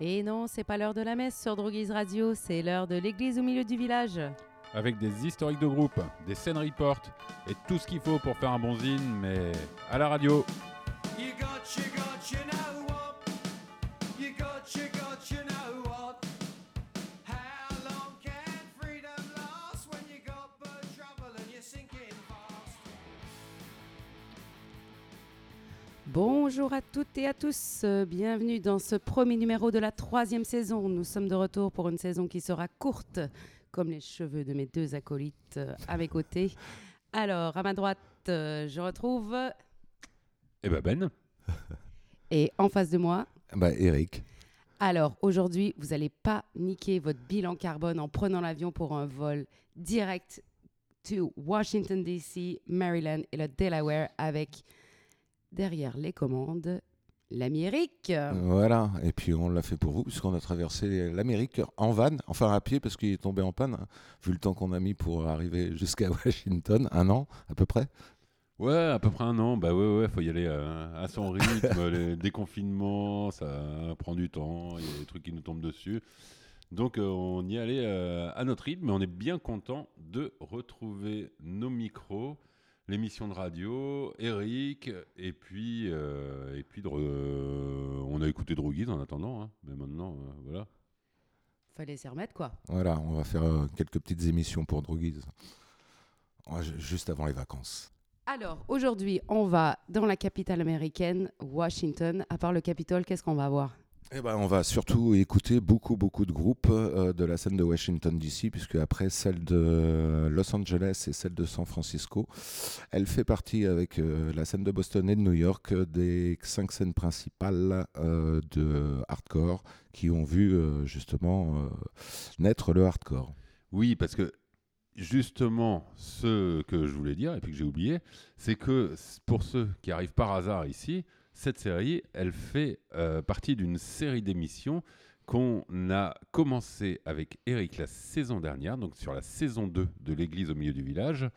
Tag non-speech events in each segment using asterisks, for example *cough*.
Et non, c'est pas l'heure de la messe sur Droguise Radio, c'est l'heure de l'église au milieu du village. Avec des historiques de groupe, des scènes report et tout ce qu'il faut pour faire un bon zine, mais à la radio. You got, you got, Bonjour à toutes et à tous, bienvenue dans ce premier numéro de la troisième saison. Nous sommes de retour pour une saison qui sera courte, comme les cheveux de mes deux acolytes euh, à mes côtés. Alors, à ma droite, euh, je retrouve, Eh ben Ben, et en face de moi, Bah, Eric. Alors aujourd'hui, vous n'allez pas niquer votre bilan carbone en prenant l'avion pour un vol direct to Washington DC, Maryland et le Delaware avec derrière les commandes Eric. Voilà, et puis on l'a fait pour vous, puisqu'on a traversé l'Amérique en van, enfin à pied, parce qu'il est tombé en panne, hein, vu le temps qu'on a mis pour arriver jusqu'à *laughs* Washington, un an à peu près. ouais, à peu près un an, bah ouais, ouais, faut y aller euh, à son rythme, *laughs* les déconfinements, ça prend du temps, il y a des trucs qui nous tombent dessus. Donc euh, on y allait euh, à notre rythme, mais on est bien content de retrouver nos micros, l'émission de radio, Eric, et puis, euh, et puis de re- on a écouté Droguise en attendant, hein, mais maintenant, euh, voilà. Fallait s'y remettre quoi. Voilà, on va faire euh, quelques petites émissions pour Droguise, juste avant les vacances. Alors aujourd'hui, on va dans la capitale américaine, Washington. À part le Capitole, qu'est-ce qu'on va voir? Eh ben, on va surtout écouter beaucoup, beaucoup de groupes euh, de la scène de Washington DC, puisque après celle de Los Angeles et celle de San Francisco, elle fait partie avec euh, la scène de Boston et de New York euh, des cinq scènes principales de hardcore qui ont vu justement naître le hardcore. Oui, parce que justement, ce que je voulais dire et puis que j'ai oublié, c'est que pour ceux qui arrivent par hasard ici, cette série, elle fait euh, partie d'une série d'émissions qu'on a commencé avec Eric la saison dernière, donc sur la saison 2 de l'église au milieu du village,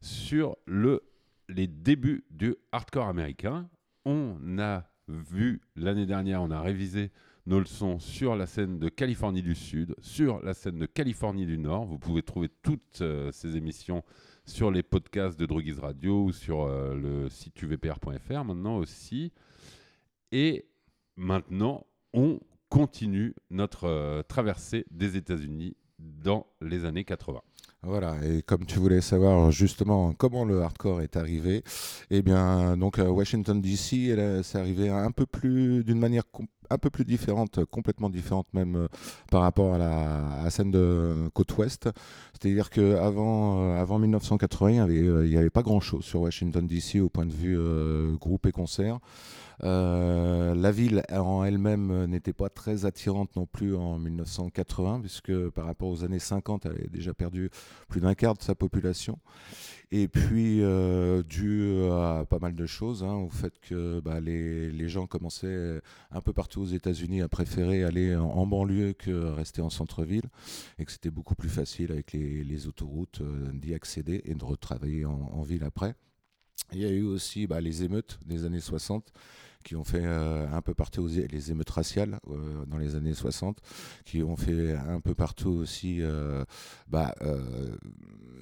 sur le, les débuts du hardcore américain. On a vu l'année dernière, on a révisé nos leçons sur la scène de Californie du Sud, sur la scène de Californie du Nord. Vous pouvez trouver toutes euh, ces émissions sur les podcasts de Droguise Radio ou sur euh, le site uvpr.fr maintenant aussi. Et maintenant, on continue notre euh, traversée des États-Unis dans les années 80. Voilà, et comme tu voulais savoir justement comment le hardcore est arrivé, eh bien, donc à Washington DC, c'est arrivé un peu plus, d'une manière un peu plus différente, complètement différente même euh, par rapport à la, scène de côte ouest. C'est-à-dire qu'avant avant 1980, il n'y avait, euh, avait pas grand-chose sur Washington DC au point de vue euh, groupe et concert. Euh, la ville en elle-même euh, n'était pas très attirante non plus en 1980, puisque par rapport aux années 50, elle avait déjà perdu plus d'un quart de sa population. Et puis, euh, dû à pas mal de choses, hein, au fait que bah, les gens commençaient un peu partout aux États-Unis à préférer aller en, banlieue que rester en centre-ville, et que c'était beaucoup plus facile avec les, autoroutes euh, d'y accéder et de retravailler en, en ville après. Il y a eu aussi bah, les émeutes des années 60 qui ont fait euh, un peu partout les émeutes raciales euh, dans les années 60, qui ont fait un peu partout aussi euh, bah,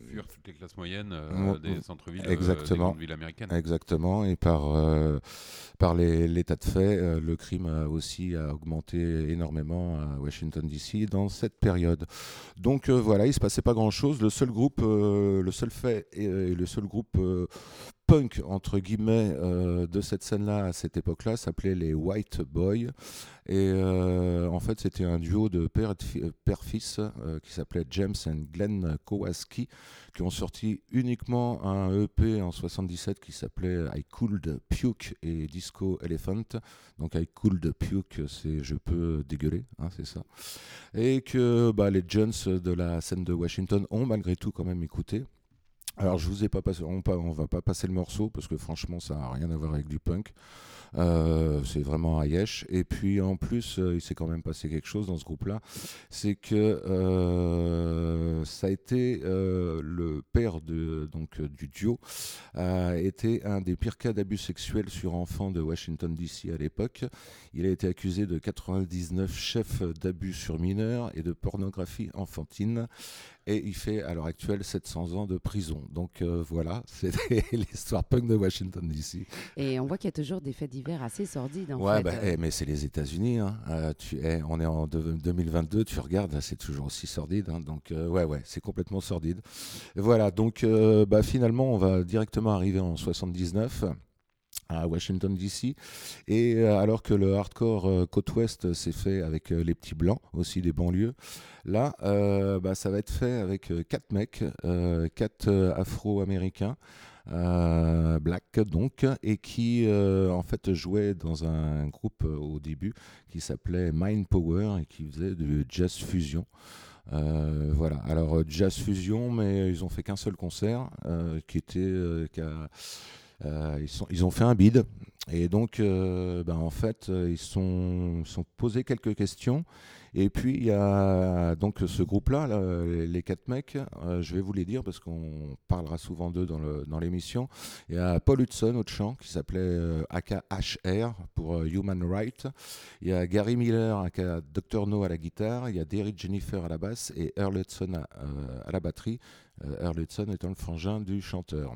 Fuir toutes les classes moyennes des centres-villes, Exactement. des villes américaines. Exactement, et par, par l'état de fait, le crime aussi a augmenté énormément à Washington DC dans cette période. Donc voilà, il se passait pas grand-chose. Le seul groupe, le seul fait et, le seul groupe punk entre guillemets euh, de cette scène-là à cette époque-là s'appelait les White Boys. Et euh, en fait, c'était un duo de père-fils euh, qui s'appelait James and Glenn Kowalski, qui ont sorti uniquement un EP en 77 qui s'appelait I Could Puke et Disco Elephant. Donc I Could Puke, c'est je peux dégueuler, hein, c'est ça. Et que bah, les Jones de la scène de Washington ont malgré tout quand même écouté. Alors, je vous ai pas passé, on, on va pas passer le morceau parce que franchement, ça n'a rien à voir avec du punk. Euh, c'est vraiment Ayesh. Et puis en plus, euh, il s'est quand même passé quelque chose dans ce groupe-là. C'est que euh, ça a été le père de, donc, du duo, a été un des pires cas d'abus sexuels sur enfants de Washington DC à l'époque. Il a été accusé de 99 chefs d'abus sur mineurs et de pornographie enfantine. Et il fait à l'heure actuelle 700 ans de prison. Donc euh, voilà, *laughs* c'était *laughs* l'histoire punk de Washington DC. Et on voit qu'il y a toujours des faits divers assez sordides. En Ouais, fait. bah, eh, mais c'est les États-Unis. hein. Euh, tu, eh, on est en de- 2022, tu regardes, c'est toujours aussi sordide. hein. donc, euh, ouais, ouais, c'est complètement sordide. Et voilà, donc euh, bah, finalement, on va directement arriver en 79 à Washington DC. Et euh, alors que le hardcore euh, côte ouest s'est fait avec euh, les petits blancs, aussi des banlieues, là, euh, bah, ça va être fait avec euh, quatre mecs, euh, quatre euh, afro-américains. euh, black donc et qui euh, en fait jouaient dans un groupe euh, au début qui s'appelait Mind Power et qui faisait du jazz fusion euh, voilà, alors euh, jazz fusion, mais ils ont fait qu'un seul concert euh, qui était. euh, euh, ils, sont, ils ont fait un bid. Et donc euh, ben, en fait euh, ils sont, sont posés quelques questions. Et puis il y a donc ce groupe là, les, quatre mecs euh, je vais vous les dire parce qu'on parlera souvent d'eux dans l'émission. Il y a Paul Hudson au chant qui s'appelait euh, AKHR pour euh, Human Right il y a Gary Miller aka Dr No à la guitare. Il y a Derek Jennifer à la basse et Earl Hudson à, euh, à la batterie. Euh, Earl Hudson étant le frangin du chanteur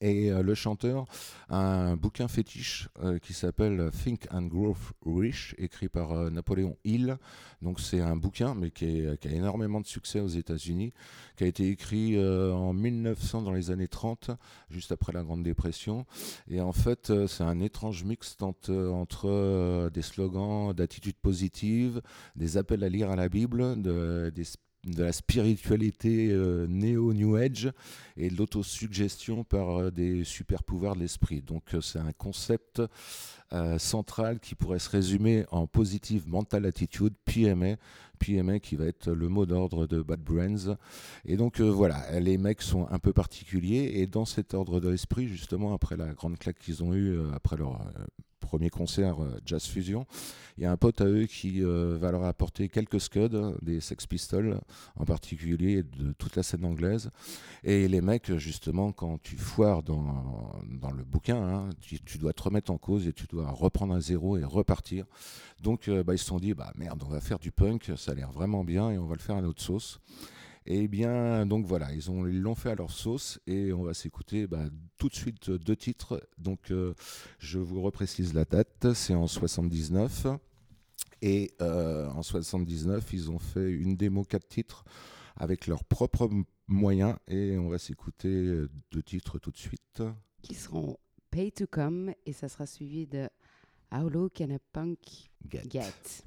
et euh, le chanteur a un bouquin fétiche euh, qui s'appelle Think and Grow Rich, écrit par euh, Napoléon Hill. Donc c'est un bouquin, mais qui, a énormément de succès aux États-Unis, qui a été écrit en 1900 dans les années 30, juste après la Grande Dépression. Et en fait, c'est un étrange mix entre, des slogans d'attitude positive, des appels à lire à la Bible, de, des de la spiritualité euh, néo-New Age et de l'autosuggestion par euh, des super pouvoirs de l'esprit. Donc euh, c'est un concept euh, central qui pourrait se résumer en Positive Mental Attitude, PMA, PMA qui va être le mot d'ordre de Bad Brains. Et donc euh, voilà, les mecs sont un peu particuliers et dans cet ordre de l'esprit, justement, après la grande claque qu'ils ont eue, euh, après leur euh, premier concert Jazz Fusion, il y a un pote à eux qui va leur apporter quelques scuds, des Sex Pistols en particulier, de toute la scène anglaise. Et les mecs, justement, quand tu foires dans, dans le bouquin, hein, tu, tu dois te remettre en cause et tu dois reprendre un zéro et repartir. Donc euh, bah, ils se sont dit, bah merde, on va faire du punk, ça a l'air vraiment bien et on va le faire à notre sauce. Et bien, donc voilà, ils ont- ils l'ont fait à leur sauce et on va s'écouter bah, tout de suite deux titres. Donc euh, je vous reprécise la date, c'est en 79. Et euh, en 79, ils ont fait une démo quatre titres avec leurs propres moyens et on va s'écouter deux titres tout de suite. qui seront Pay to Come et ça sera suivi de How Low Can a Punk Get. Get.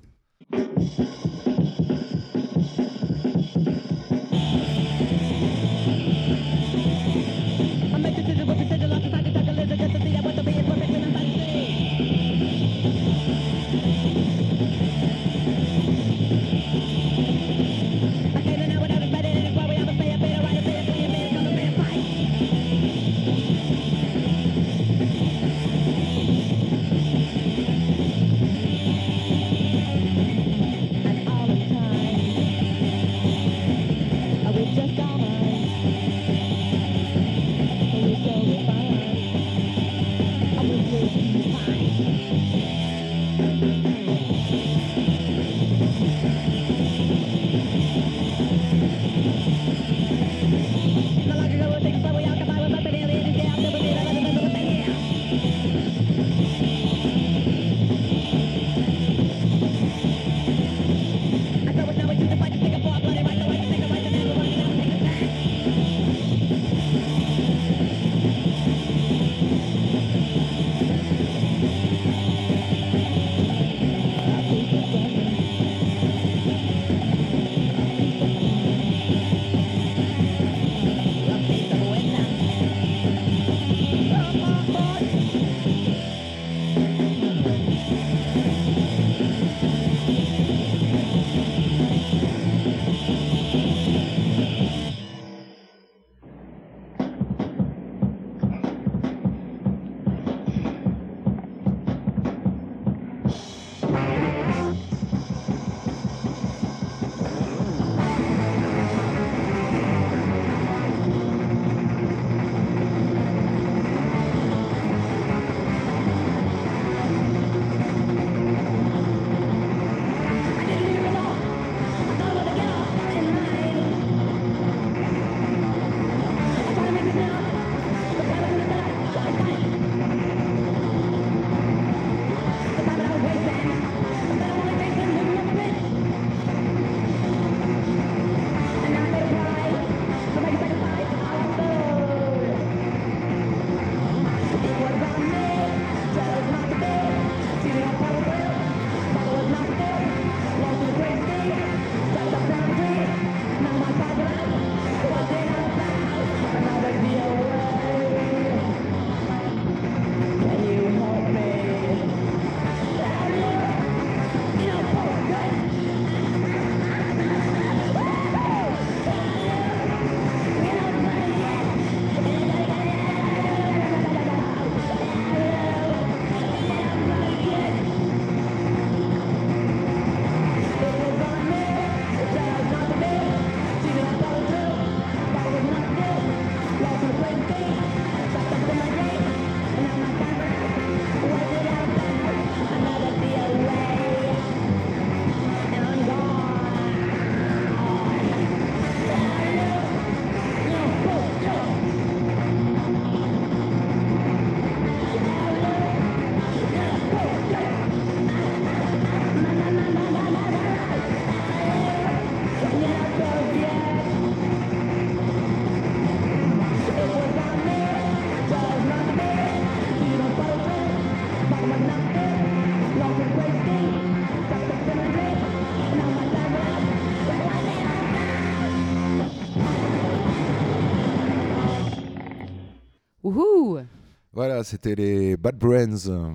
Voilà, c'était les Bad Brains.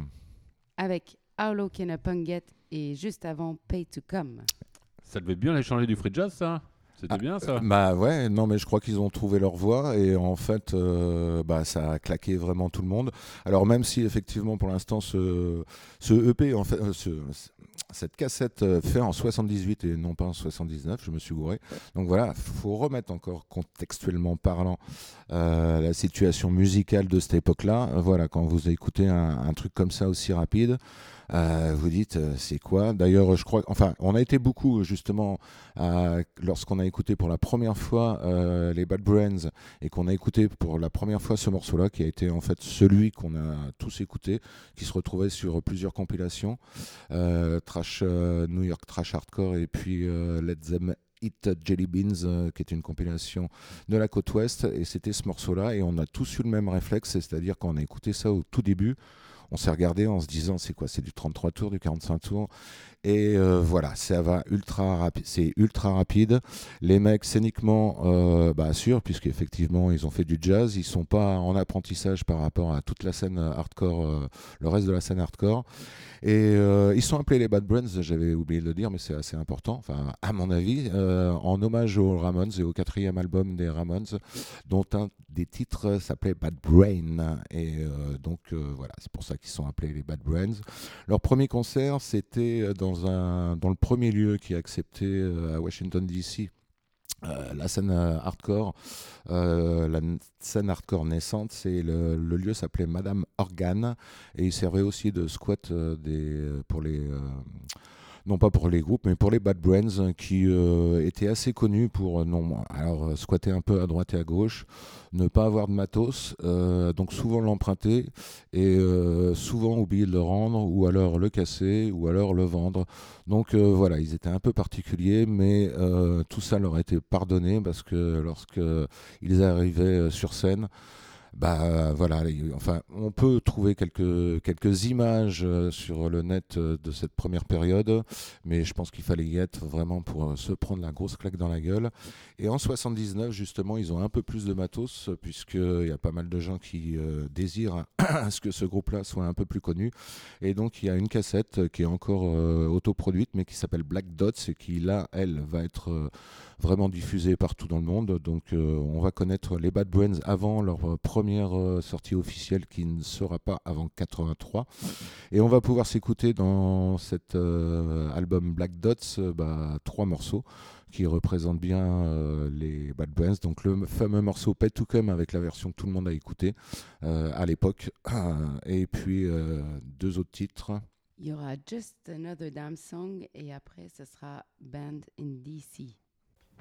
Avec How Low Can a Punk Get et juste avant Pay to Come. Ça devait bien les changer du free jazz, ça C'était Ah, bien, ça Bah ouais, non mais je crois qu'ils ont trouvé leur voie et en fait, euh, bah ça a claqué vraiment tout le monde. Alors même si effectivement pour l'instant ce, ce EP, en fait, euh, ce- cette cassette euh, fait en 78 et non pas en 79, je me suis gouré. Donc voilà, faut remettre encore contextuellement parlant euh, la situation musicale de cette époque-là. Euh, Voilà, quand vous écoutez un, un truc comme ça aussi rapide. euh, vous dites c'est quoi? D'ailleurs, je crois, enfin, on a été beaucoup justement lorsqu'on a écouté pour la première fois les Bad Brains et qu'on a écouté pour la première fois ce morceau-là, qui a été en fait celui qu'on a tous écouté, qui se retrouvait sur plusieurs compilations, trash New York trash hardcore et puis euh, Let Eat Jelly Beans, euh, qui est une compilation de la côte ouest, et c'était ce morceau-là, et on a tous eu le même réflexe, c'est-à-dire quand on a écouté ça au tout début, on s'est regardé en se disant c'est quoi C'est du 33 tours, du 45 tours Et euh, voilà, ça va ultra rapide. C'est ultra rapide. Les mecs, scéniquement, euh, bah, assurent, puisqu'effectivement, ils ont fait du jazz. Ils sont pas en apprentissage par rapport à toute la scène hardcore, euh, le reste de la scène hardcore. Et euh, ils sont appelés les Bad Brains, j'avais oublié de le dire, mais c'est assez important, enfin, à mon avis, euh, en hommage aux Ramones et au quatrième album des Ramones, dont un des titres s'appelait Bad Brain. Et euh, donc, voilà, c'est pour ça qu'ils sont appelés les Bad Brains. Leur premier concert, c'était dans, dans le premier lieu qui a accepté à Washington, D.C. euh, la scène euh, hardcore, euh, la scène hardcore naissante, c'est le, lieu s'appelait Madame Organ et il servait aussi de squat pour les non pas pour les groupes, mais pour les Bad Brains euh, qui euh, étaient assez connus pour euh, non, alors euh, squatter un peu à droite et à gauche, ne pas avoir de matos, donc souvent l'emprunter et souvent oublier de le rendre ou alors le casser ou alors le vendre. Donc voilà, ils étaient un peu particuliers, mais tout ça leur a été pardonné parce que lorsque ils arrivaient sur scène, bah voilà, enfin, on peut trouver quelques, images euh, sur le net euh, de cette première période, mais je pense qu'il fallait y être vraiment pour euh, se prendre la grosse claque dans la gueule. Et en 79, justement, ils ont un peu plus de matos, puisqu'il y a pas mal de gens qui désirent *clears throat* ce que ce groupe-là soit un peu plus connu. Et donc, il y a une cassette qui est encore autoproduite, mais qui s'appelle Black Dots, et qui, là, elle, va être vraiment diffusée partout dans le monde. Donc, euh, on va connaître les Bad Brains avant leur euh, première euh, sortie officielle, qui ne sera pas avant 83. Et on va pouvoir s'écouter dans cet album Black Dots bah, trois morceaux qui représentent bien les Bad Brains. Donc le fameux morceau Pet to Come avec la version que tout le monde a écouté euh, à l'époque. *clears throat* Et puis deux autres titres. Il y aura Just Another Damn Song et après, ce sera Band in DC.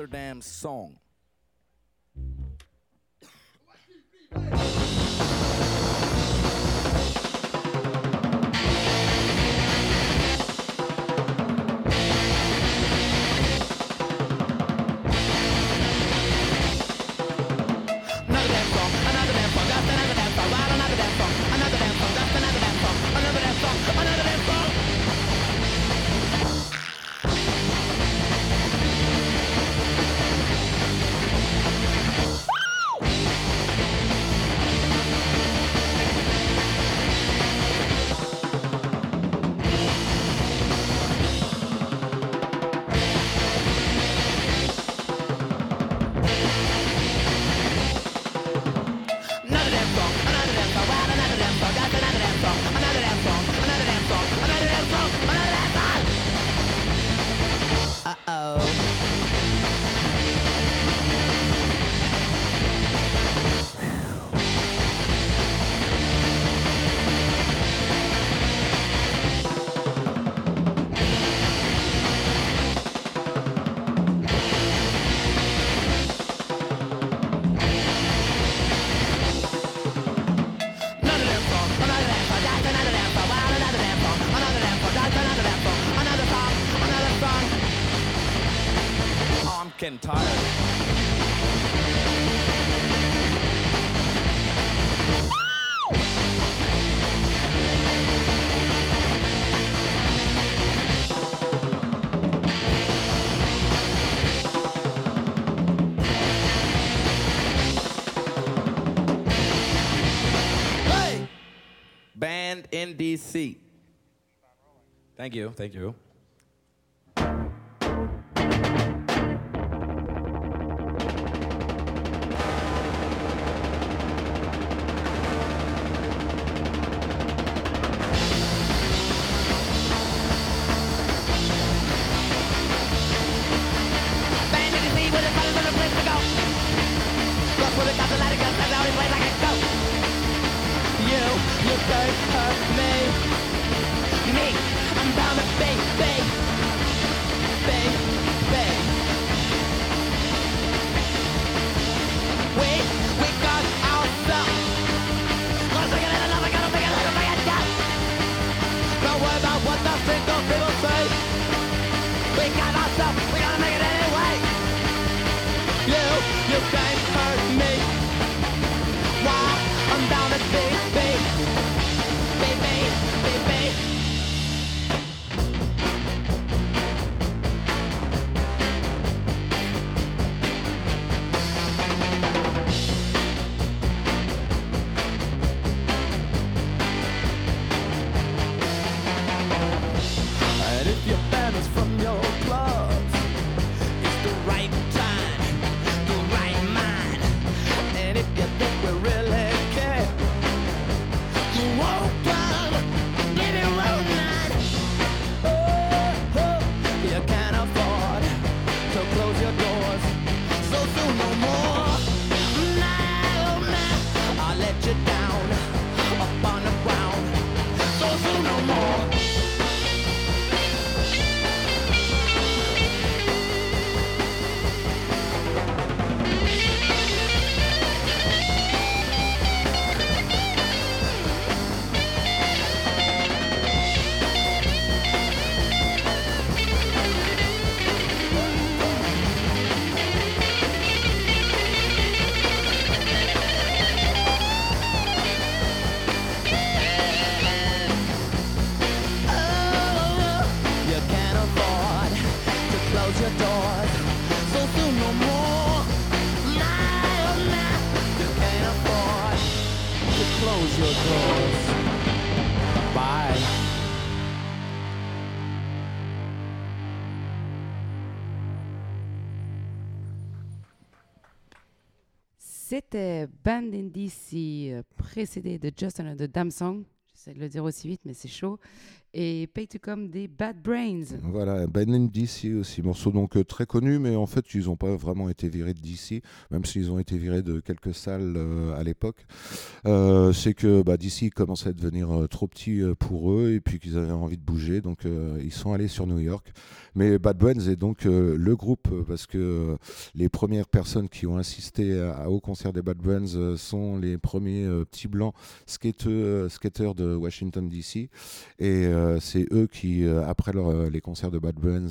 another damn song. DC. Thank you. Thank you. Précédé de Just Another Damn Song. J'essaie de le dire aussi vite, mais c'est chaud. Et Pay to Come des Bad Brains. Voilà, Ben in DC aussi, morceau donc euh, très connu, mais en fait ils n'ont pas vraiment été virés de DC, même s'ils ont été virés de quelques salles euh, à l'époque. Euh, c'est que bah, DC commençait à devenir trop petit pour eux et puis qu'ils avaient envie de bouger, donc ils sont allés sur New York. Mais Bad Brains est donc euh, le groupe euh, parce que euh, les premières personnes qui ont assisté à- au concert des Bad Brains sont les premiers petits blancs skateurs de Washington DC. Et c'est eux qui, après leur, les concerts de Bad Brains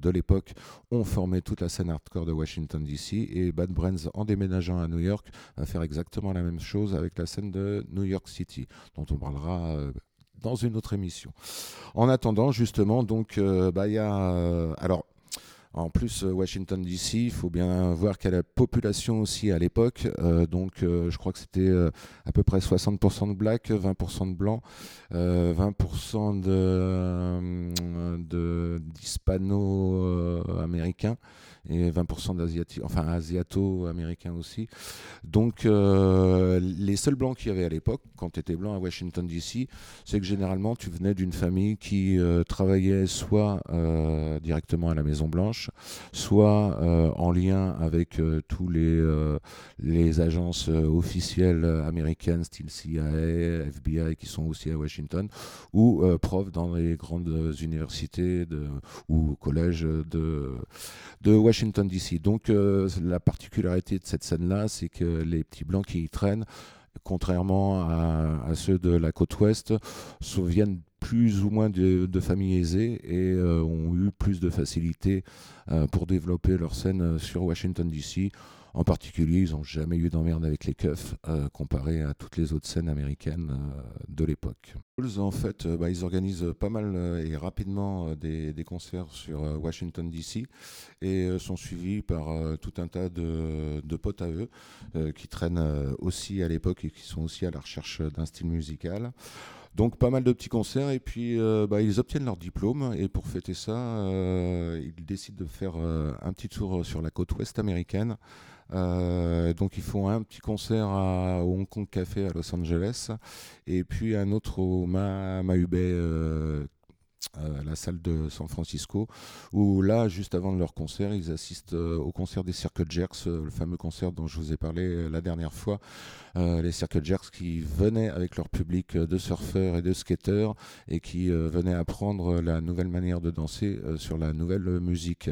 de l'époque, ont formé toute la scène hardcore de Washington DC. Et Bad Brains, en déménageant à New York, va faire exactement la même chose avec la scène de New York City, dont on parlera dans une autre émission. En attendant, justement, donc, euh, bah, il y a. euh, alors. En plus, euh, Washington DC, il faut bien voir est la population aussi à l'époque. Donc, je crois que c'était à peu près 60% de blacks, 20% de blancs, euh, 20% de, euh, de- d'hispano-américains et 20% d'asiatiques, enfin asiato-américains aussi. Donc, euh, les seuls blancs qu'il y avait à l'époque, quand tu étais blanc à Washington DC, c'est que généralement tu venais d'une famille qui euh, travaillait soit euh, directement à la Maison Blanche, soit en lien avec tous les, les agences officielles américaines, style CIA, FBI, qui sont aussi à Washington, ou prof dans les grandes universités ou collèges de, de Washington DC. Donc euh, la particularité de cette scène-là, c'est que les petits blancs qui y traînent, contrairement à, ceux de la côte ouest, viennent plus ou moins de, familles aisées et euh, ont eu plus de facilité euh, pour développer leur scène sur Washington DC. En particulier, ils n'ont jamais eu d'emmerde avec les keufs euh, comparé à toutes les autres scènes américaines euh, de l'époque. En fait, euh, bah, ils organisent pas mal euh, et rapidement des, concerts sur Washington DC et sont suivis par tout un tas de, potes à eux qui traînent aussi à l'époque et qui sont aussi à la recherche d'un style musical. Donc pas mal de petits concerts. Et puis euh, bah, ils obtiennent leur diplôme. Et pour fêter ça, euh, ils décident de faire euh, un petit tour sur la côte ouest américaine. Donc ils font un petit concert à, au Hong Kong Café à Los Angeles. Et puis un autre au Ma Mahubé, la salle de San Francisco, où là, juste avant leur concert, ils assistent euh, au concert des Circle Jerks, euh, le fameux concert dont je vous ai parlé euh, la dernière fois. Les Circle Jerks qui venaient avec leur public de surfeurs et de skateurs et qui venaient apprendre la nouvelle manière de danser sur la nouvelle musique.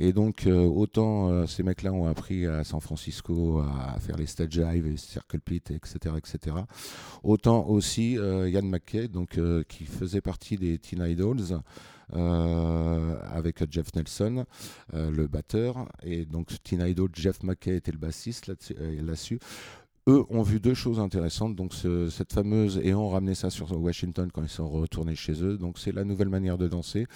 Et donc, autant ces mecs-là ont appris à San Francisco à faire les stage dive et circle pit, etc., etc. Autant aussi Ian McKay, donc qui faisait partie des Teen Idols. Euh, avec Jeff Nelson, euh, le batteur, et donc Teen Idol, Jeff McKay était le bassiste là-dessus. Eux ont vu deux choses intéressantes, donc ce- cette fameuse, et ont ramené ça sur Washington quand ils sont retournés chez eux, donc c'est la nouvelle manière de danser.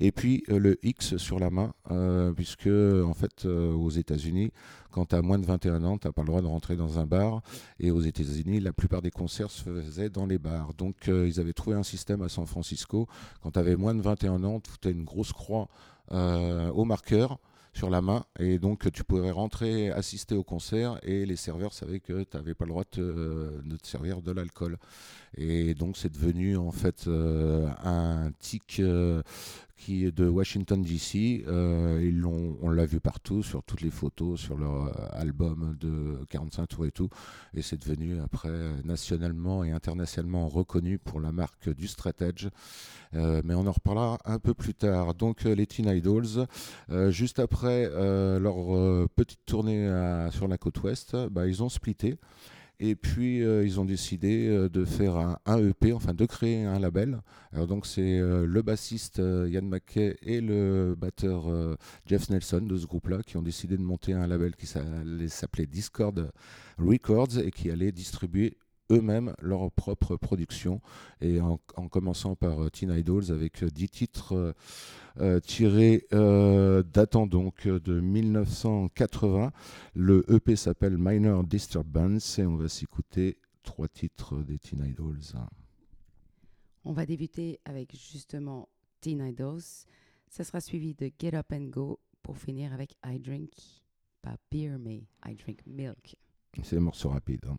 Et puis euh, le X sur la main, euh, puisque en fait euh, aux États-Unis, quand tu as moins de 21 ans, tu n'as pas le droit de rentrer dans un bar. Et aux États-Unis, la plupart des concerts se faisaient dans les bars. Donc ils avaient trouvé un système à San Francisco. Quand tu avais moins de 21 ans, tu foutais une grosse croix au marqueur sur la main. Et donc tu pouvais rentrer assister au concert et les serveurs savaient que tu n'avais pas le droit de te, de te servir de l'alcool et donc c'est devenu en fait euh, un tic euh, qui est de Washington DC Euh, on l'a vu partout sur toutes les photos sur leur album de 45 tours et tout. Et c'est devenu après nationalement et internationalement reconnu pour la marque du straight edge. Mais on en reparlera un peu plus tard. Donc les Teen Idols juste après leur petite tournée sur la côte ouest, bah, ils ont splitté. Et puis euh, ils ont décidé euh, de faire un, EP, enfin de créer un label. Alors donc c'est euh, le bassiste Ian McKay et le batteur Jeff Nelson de ce groupe-là qui ont décidé de monter un label qui s'appelait Discord Records et qui allait distribuer eux-mêmes leur propre production et en, en commençant par euh, Teen Idols avec euh, 10 titres euh, tiré euh, datant donc de 1980. Le EP s'appelle Minor Disturbance et on va s'écouter trois titres des Teen Idols. On va débuter avec justement Teen Idols. Ça sera suivi de Get Up and Go pour finir avec I Drink, pas Beer, mais I Drink Milk. C'est des morceaux rapides. hein.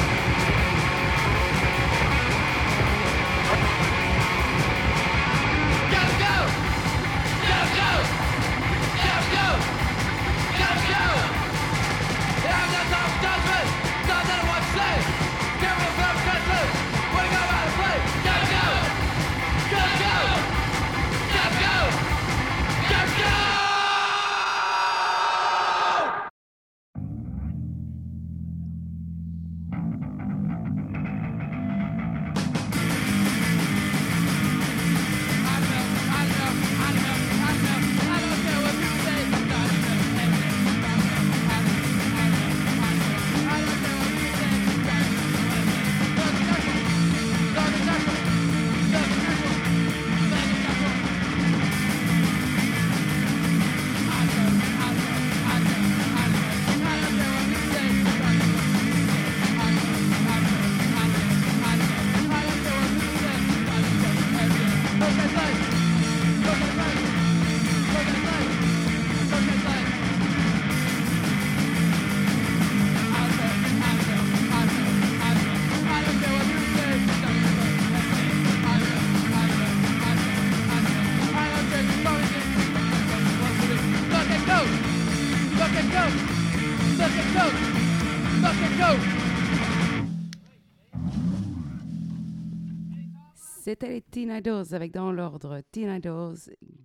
Teen Idols avec dans l'ordre Teen Idols,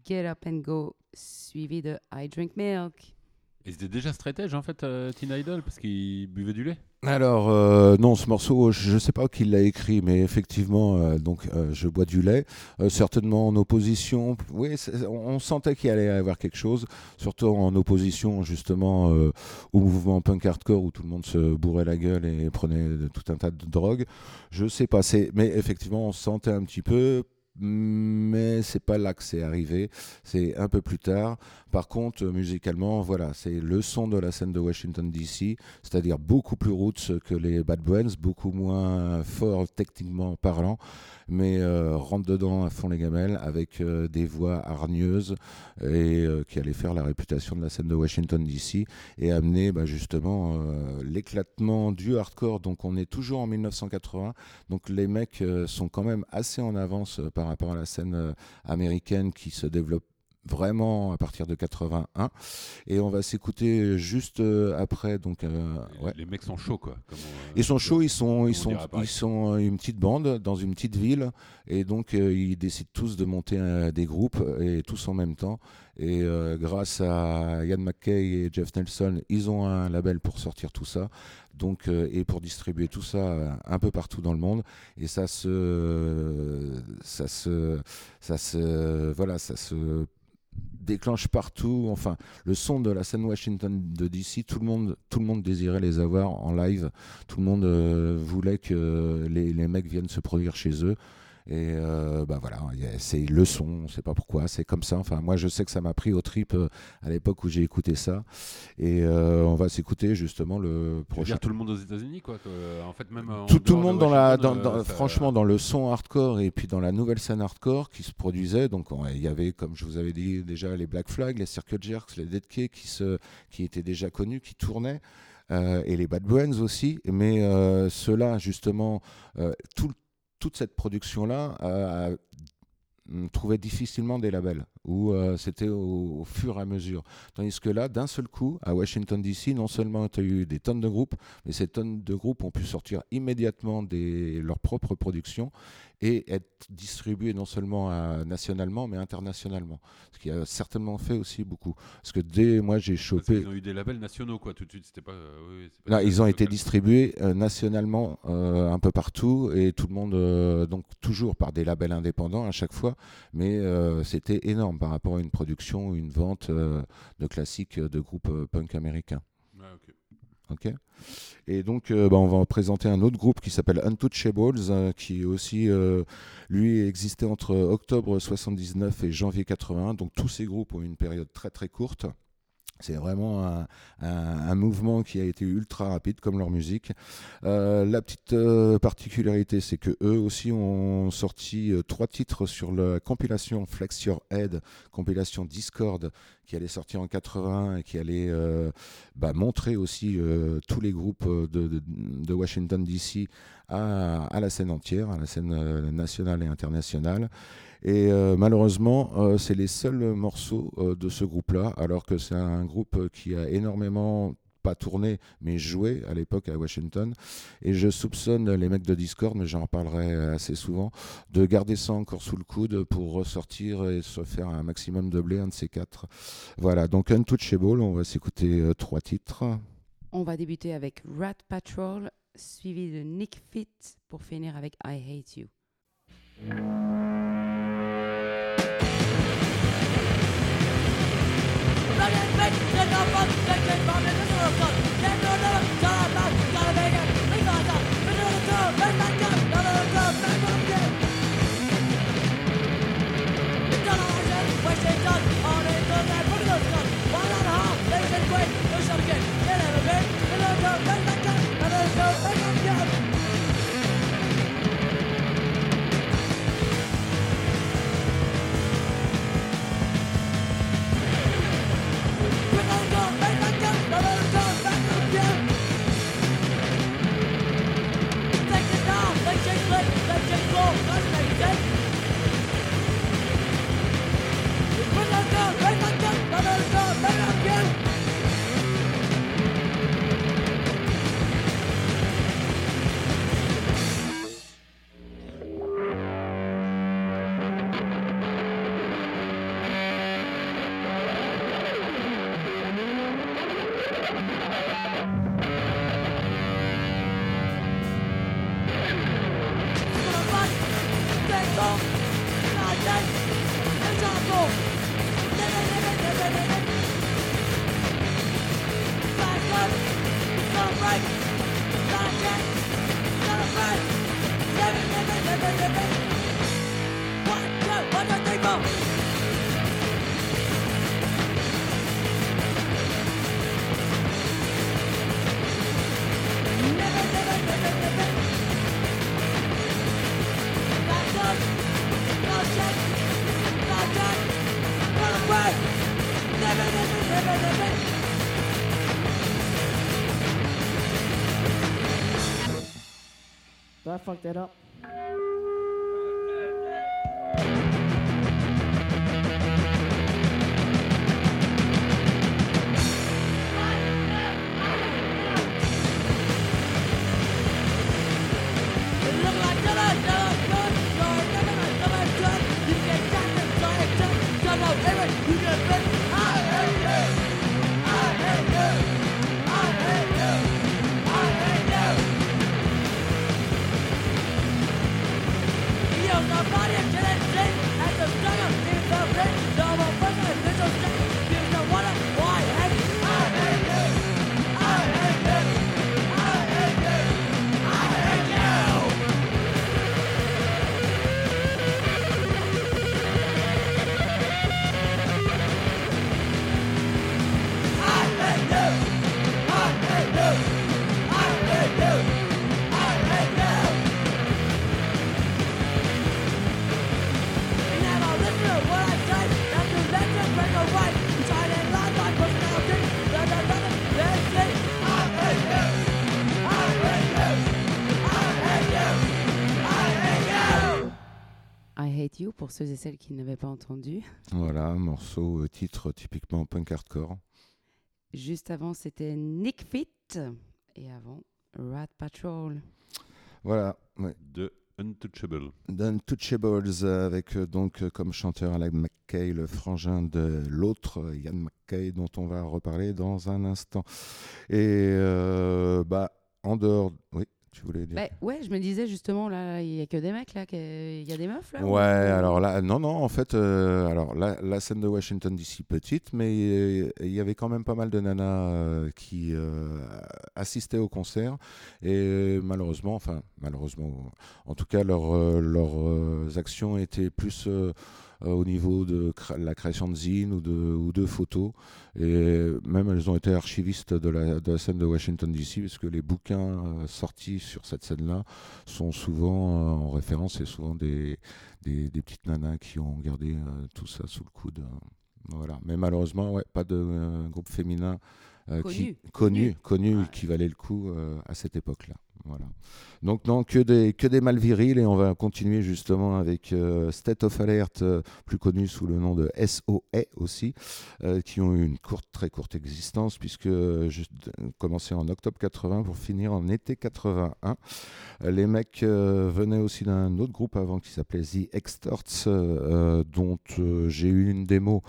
Get Up and Go, suivi de I Drink Milk. Et c'était déjà stratège en fait, euh, Teen Idol, parce qu'il buvait du lait. Alors, euh, non, ce morceau, je ne sais pas qui l'a écrit, mais effectivement, euh, donc, euh, je bois du lait, euh, certainement en opposition. Oui, on sentait qu'il allait y avoir quelque chose, surtout en opposition justement euh, au mouvement punk hardcore où tout le monde se bourrait la gueule et prenait tout un tas de drogues. Je sais pas, c'est- mais effectivement, on sentait un petit peu. Mais c'est pas là que c'est arrivé, c'est un peu plus tard. Par contre, euh, musicalement, voilà, c'est le son de la scène de Washington DC, c'est-à-dire beaucoup plus roots que les Bad Brains, beaucoup moins fort techniquement parlant, mais euh, rentre dedans à fond les gamelles avec euh, des voix hargneuses et euh, qui allaient faire la réputation de la scène de Washington DC et amener bah, justement l'éclatement du hardcore. Donc on est toujours en 1980, donc les mecs sont quand même assez en avance par rapport à la scène américaine qui se développe vraiment à partir de 81 et on va s'écouter juste euh, après donc euh, ouais. Les mecs sont chauds quoi. comme on- Ils sont chauds, ils sont, on ils sont, ils sont euh, une petite bande dans une petite ville, et donc euh, ils décident tous de monter euh, des groupes et tous en même temps. Et euh, grâce à Ian McKay et Jeff Nelson, ils ont un label pour sortir tout ça, donc euh, et pour distribuer tout ça euh, un peu partout dans le monde. Et ça se, ça se, ça se, voilà, ça se déclenche partout. Enfin, le son de la scène Washington de DC, tout le monde, tout le monde désirait les avoir en live. Tout le monde euh, voulait que les, les mecs viennent se produire chez eux. Et euh, bah voilà, c'est le son, on sait pas pourquoi, c'est comme ça. Enfin, moi, je sais que ça m'a pris au trip euh, à l'époque où j'ai écouté ça. Et euh, on va s'écouter justement le prochain. dire tout le monde aux États-Unis quoi. que, en fait même en Tout, tout le monde de dans la, dans, Washington, dans- euh, franchement dans le son hardcore et puis dans la nouvelle scène hardcore qui se produisait. Donc on- il y avait, comme je vous avais dit déjà, les Black Flag, les Circle Jerks, les Dead Key qui se, qui étaient déjà connus, qui tournaient. euh, et les Bad Brains aussi, mais euh, ceux-là justement, euh, tout- toute cette production-là euh, on trouvait difficilement des labels, où euh, c'était au, au fur et à mesure. Tandis que là, d'un seul coup, à Washington DC, non seulement tu as eu des tonnes de groupes, mais ces tonnes de groupes ont pu sortir immédiatement des, leurs propres productions et être distribuées non seulement à- nationalement, mais internationalement. Ce qui a certainement fait aussi beaucoup. Parce que dès moi, j'ai chopé... qu'ils ont eu des labels nationaux quoi tout de suite. C'était pas. euh, oui, Là, des ils ont été distribués euh, nationalement euh, un peu partout et tout le monde, euh, donc toujours par des labels indépendants à chaque fois, mais euh, c'était énorme par rapport à une production, une vente euh, de classiques de groupes euh, punk américains. Ok. Et donc, euh, bah, on va présenter un autre groupe qui s'appelle Untouchables, euh, qui aussi, euh, lui, existait entre octobre 79 et janvier 81. Donc, tous ces groupes ont une période très très courte. C'est vraiment un, mouvement qui a été ultra rapide, comme leur musique. Euh, la petite euh, particularité, c'est que eux aussi ont sorti euh, trois titres sur la compilation Flex Your Head, compilation Discord, qui allait sortir en 80 et qui allait bah, montrer aussi tous les groupes de, Washington DC à, la scène entière, à la scène nationale et internationale. Et euh, malheureusement, euh, c'est les seuls morceaux euh, de ce groupe-là, alors que c'est un groupe qui a énormément pas tourné, mais joué à l'époque à Washington. Et je soupçonne les mecs de Discord, mais j'en reparlerai assez souvent, de garder ça encore sous le coude pour ressortir et se faire un maximum de blé, un de ces quatre. Voilà, donc Untouchable, on va s'écouter trois titres. On va débuter avec Rat Patrol, suivi de Nick Fit pour finir avec I Hate You. We're gonna go back, back, back, back, back, back, back, fucked that up. Ceux et celles qui n'avaient pas entendu. Voilà, un morceau euh, titre typiquement punk hardcore. Juste avant, c'était Nick Fit. Et avant, Rat Patrol. Voilà, ouais. De Untouchable. The Untouchables euh, avec euh, donc comme chanteur Alan McKay, le frangin de l'autre Ian McKay dont on va reparler dans un instant. Et euh, bah en dehors, oui, tu voulais dire. Bah, ouais, je me disais justement, là, il n'y a que des mecs, là. Il y a des meufs, là Ouais, ou- alors là, non, non, en fait, euh, alors la, la scène de Washington DC petite, mais euh, il y avait quand même pas mal de nanas euh, qui assistaient au concert et malheureusement, enfin malheureusement, en tout cas leurs leurs actions étaient plus au niveau de la création de zines ou de, ou de photos et même elles ont été archivistes de la, de la scène de Washington DC parce que les bouquins euh, sortis sur cette scène-là sont souvent euh, en référence et souvent des des, des petites nanas qui ont gardé euh, tout ça sous le coude. euh, voilà. Mais malheureusement, ouais, pas de euh, groupe féminin euh, qui, Connu. connu, connu Ouais. qui valait le coup euh, à cette époque-là. Donc non, que des, que des mâles virils et on va continuer justement avec euh, State of Alert, euh, plus connu sous le nom de SOA aussi, euh, qui ont eu une très courte existence puisque juste commencé en octobre 80 pour finir en été 81. Euh, Les mecs venaient aussi d'un autre groupe avant qui s'appelait The Extorts, dont j'ai eu une démo.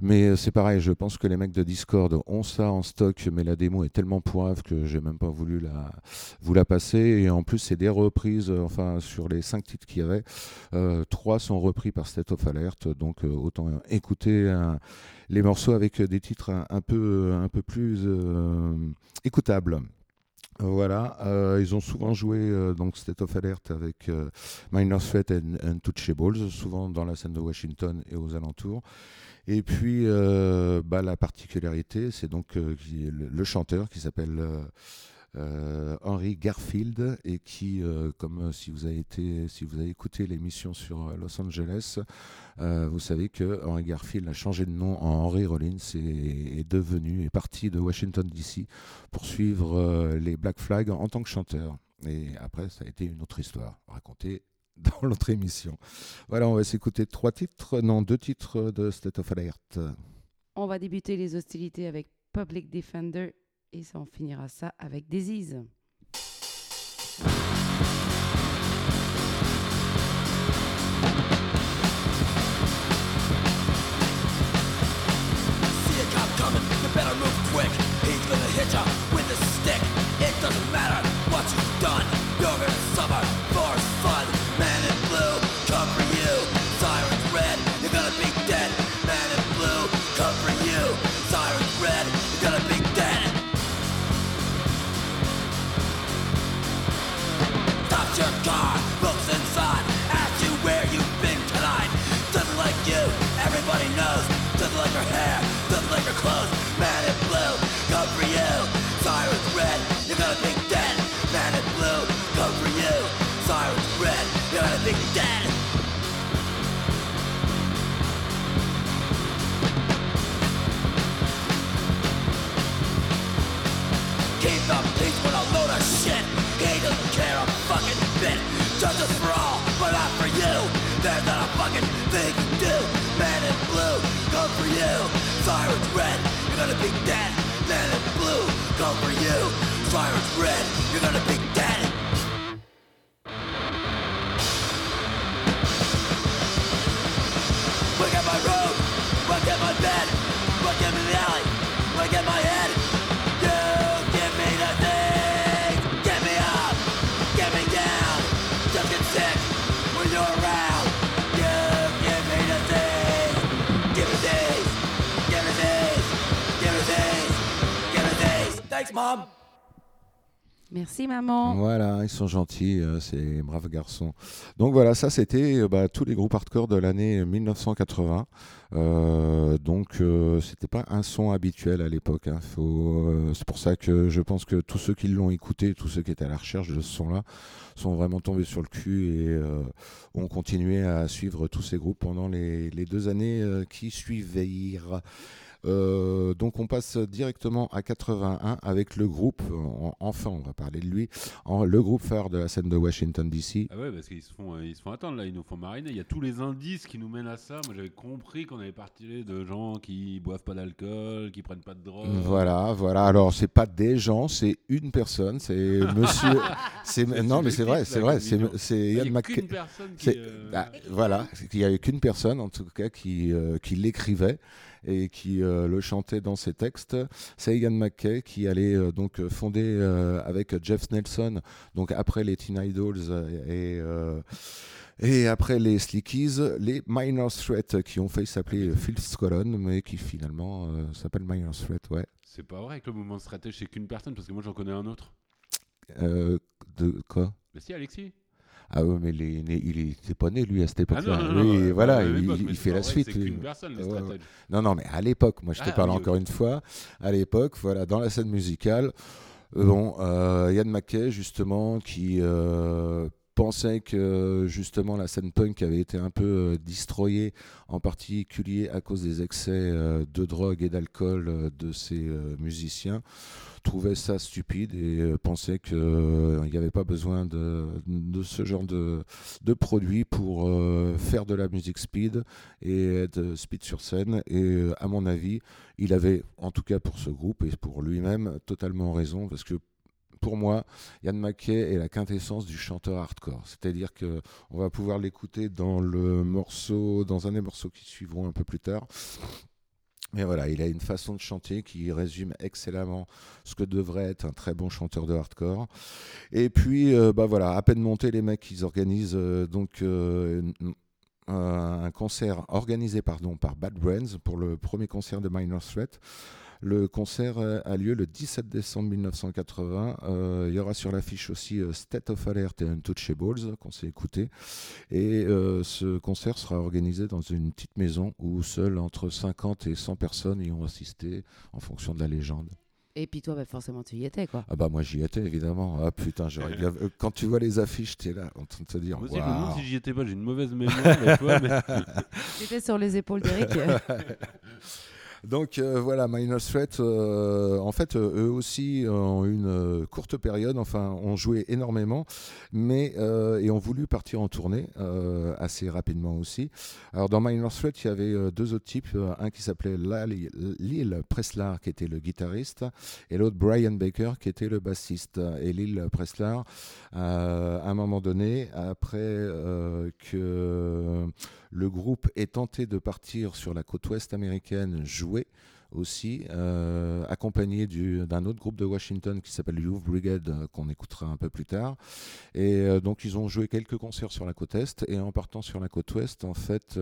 Mais euh, c'est pareil, je pense que les mecs de Discord ont ça en stock, mais la démo est tellement pourrave que j'ai même pas voulu la, vous la passer. Et en plus, c'est des reprises, euh, enfin, sur les cinq titres qu'il y avait, euh, trois sont repris par State of Alert, donc euh, autant écouter les morceaux avec des titres un, peu, un peu plus écoutables. Voilà, ils ont souvent joué donc State of Alert avec euh, Minor Threat et Untouchables, souvent dans la scène de Washington et aux alentours. Et puis, euh, bah, la particularité, c'est donc euh, le, chanteur qui s'appelle euh, Henry Garfield et qui, comme si vous avez été, si vous avez écouté l'émission sur Los Angeles, vous savez que Henry Garfield a changé de nom en Henry Rollins et est devenu, est parti de Washington DC pour suivre les Black Flag en tant que chanteur. Et après, ça a été une autre histoire racontée *laughs* dans l'autre émission. Voilà, on va s'écouter trois titres, non, deux titres de State of Alert. On va débuter les hostilités avec Public Defender et ça en finira ça avec Disease. Man in blue, go for you. Sirens red, you're gonna be dead. Man in blue, come for you. Sirens red, you're gonna be Thanks, mom. Merci, maman. Voilà, ils sont gentils, euh, ces braves garçons. Donc voilà, ça c'était euh, bah, tous les groupes hardcore de l'année 1980. Euh, donc euh, c'était pas un son habituel à l'époque. hein. Euh, c'est pour ça que je pense que tous ceux qui l'ont écouté, tous ceux qui étaient à la recherche de ce son-là, sont vraiment tombés sur le cul et euh, ont continué à suivre tous ces groupes pendant les, les deux années euh, qui suivirent. Euh, donc on passe directement à 81 avec le groupe, en- enfin on va parler de lui, en- le groupe phare de la scène de Washington DC. Ah ouais, parce qu'ils se font, euh, ils se font attendre là, ils nous font mariner. Il y a tous les indices qui nous mènent à ça. Moi, j'avais compris qu'on avait parlé de gens qui boivent pas d'alcool, qui prennent pas de drogue. Voilà, voilà. Alors c'est pas des gens, c'est une personne, c'est *laughs* Monsieur. c'est non, mais c'est vrai, c'est vrai, c'est mignon. c'est Il y Ian a McKay. qu'une personne qui. C'est- euh, Ah, voilà, il y avait qu'une personne en tout cas qui, euh, qui l'écrivait et qui euh, le chantait dans ses textes. C'est Ian McKay qui allait euh, donc euh, fonder avec Jeff Nelson, donc après les Teen Idols et et après les Slickies, les Minor Threat qui ont failli s'appeler Phil Colon, mais qui finalement euh, s'appellent Minor Threat, ouais. C'est pas vrai que le mouvement de stratège c'est qu'une personne, parce que moi j'en connais un autre. Euh, de quoi? Mais si, Alexis. Ah ouais, mais il est né- il était pas né lui à cette Ah époque-là. ouais, voilà, il, fait la suite. Lui. qu'une personne, Ouais, ouais. Non, non, mais à l'époque, moi je te Ah, parle oui, encore oui. une fois, à l'époque, voilà, dans la scène musicale, euh, bon, euh, Yann McKay, justement, qui euh, pensait que justement la scène punk avait été un peu euh, destroyée, en particulier à cause des excès euh, de drogue et d'alcool euh, de ces euh, musiciens, trouvait ça stupide et euh, pensait qu'il n'y avait pas besoin de, ce genre de, de produit pour euh, faire de la musique speed et être speed sur scène. Et euh, à mon avis, il avait, en tout cas pour ce groupe et pour lui-même, totalement raison parce que pour moi, Yann McKay est la quintessence du chanteur hardcore. C'est-à-dire que on va pouvoir l'écouter dans le morceau, dans un des morceaux qui suivront un peu plus tard. Mais voilà, il a une façon de chanter qui résume excellemment ce que devrait être un très bon chanteur de hardcore. Et puis, euh, bah voilà, à peine monté, les mecs, ils organisent euh, donc euh, un concert organisé pardon, par Bad Brains pour le premier concert de Minor Threat. Le concert euh, a lieu le 17 décembre 1980. Euh, il y aura sur l'affiche aussi euh, State of Alert et Untouchables qu'on s'est écouté. Et euh, ce concert sera organisé dans une petite maison où seuls entre 50 et 100 personnes y ont assisté en fonction de la légende. Et puis toi, bah, forcément, tu y étais, quoi. Ah bah moi j'y étais évidemment. Ah putain, j'aurais bien- quand tu vois les affiches, tu es là en train de te dire Moi aussi, je me demande waouh. si j'y étais pas, j'ai une mauvaise mémoire mais T'étais *laughs* sur les épaules d'Eric. *laughs* Donc euh, voilà, Minor Threat, euh, en fait, euh, eux aussi ont une courte période, enfin, ont joué énormément, mais et ont voulu partir en tournée assez rapidement aussi. Alors dans Minor Threat, il y avait deux autres types, un qui s'appelait Lil Preslar, qui était le guitariste, et l'autre Brian Baker, qui était le bassiste. Et Lil Preslar, à un moment donné, après que le groupe ait tenté de partir sur la côte ouest américaine jouer aussi, euh, accompagné du- d'un autre groupe de Washington qui s'appelle Youth Brigade, euh, qu'on écoutera un peu plus tard. Et euh, donc ils ont joué quelques concerts sur la côte est, et en partant sur la côte ouest, en fait,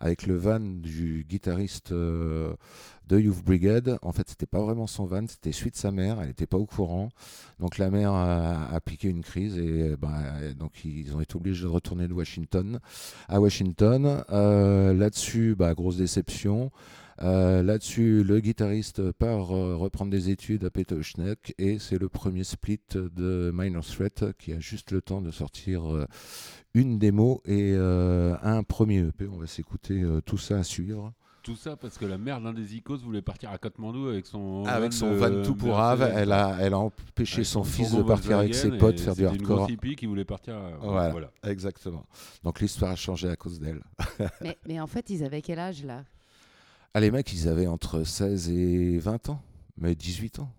avec le van du guitariste de Youth Brigade, en fait, c'était pas vraiment son van, c'était celui de sa mère, elle n'était pas au courant. Donc la mère a, piqué une crise, et euh, ben, donc ils ont été obligés de retourner de Washington à Washington. Là-dessus, bah, grosse déception. Euh, Là-dessus, le guitariste part euh, reprendre des études à Petauschneck et c'est le premier split de Minor Threat qui a juste le temps de sortir euh, une démo et euh, un premier EP. On va s'écouter euh, tout ça à suivre. Tout ça parce que la mère d'un des icônes voulait partir à Katmandou avec son Avec son de van tout pourrave, Mercedes, elle a, elle a empêché Avec son fils de partir avec ses potes faire du une hardcore. hippie qui voulait partir. à- Voilà. voilà. Exactement. Donc l'histoire a changé à cause d'elle. mais, mais en fait, ils avaient quel âge là? Ah, les mecs, ils avaient entre 16 et 20 ans, mais 18 ans.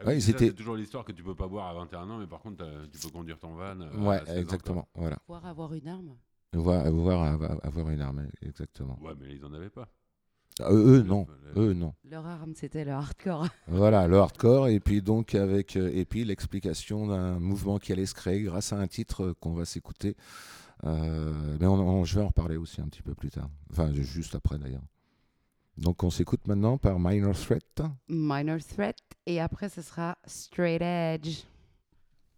Ah oui, c'est toujours l'histoire que tu peux pas boire à 21 ans, mais par contre, tu peux conduire ton van. euh, ouais, à 16 ans, exactement. Voilà. Voir avoir une arme Voir, voir avoir une arme, exactement. Ouais, mais ils en avaient pas. Ah, eux, non. Eux, non. Leur arme, c'était le hardcore. *laughs* Voilà, le hardcore, et puis donc avec euh, et puis l'explication d'un mouvement qui allait se créer grâce à un titre qu'on va s'écouter. Euh, mais on, on- je vais en reparler aussi un petit peu plus tard. Enfin, juste après d'ailleurs. Donc on s'écoute maintenant par Minor Threat. Minor Threat. Et après, ce sera Straight Edge.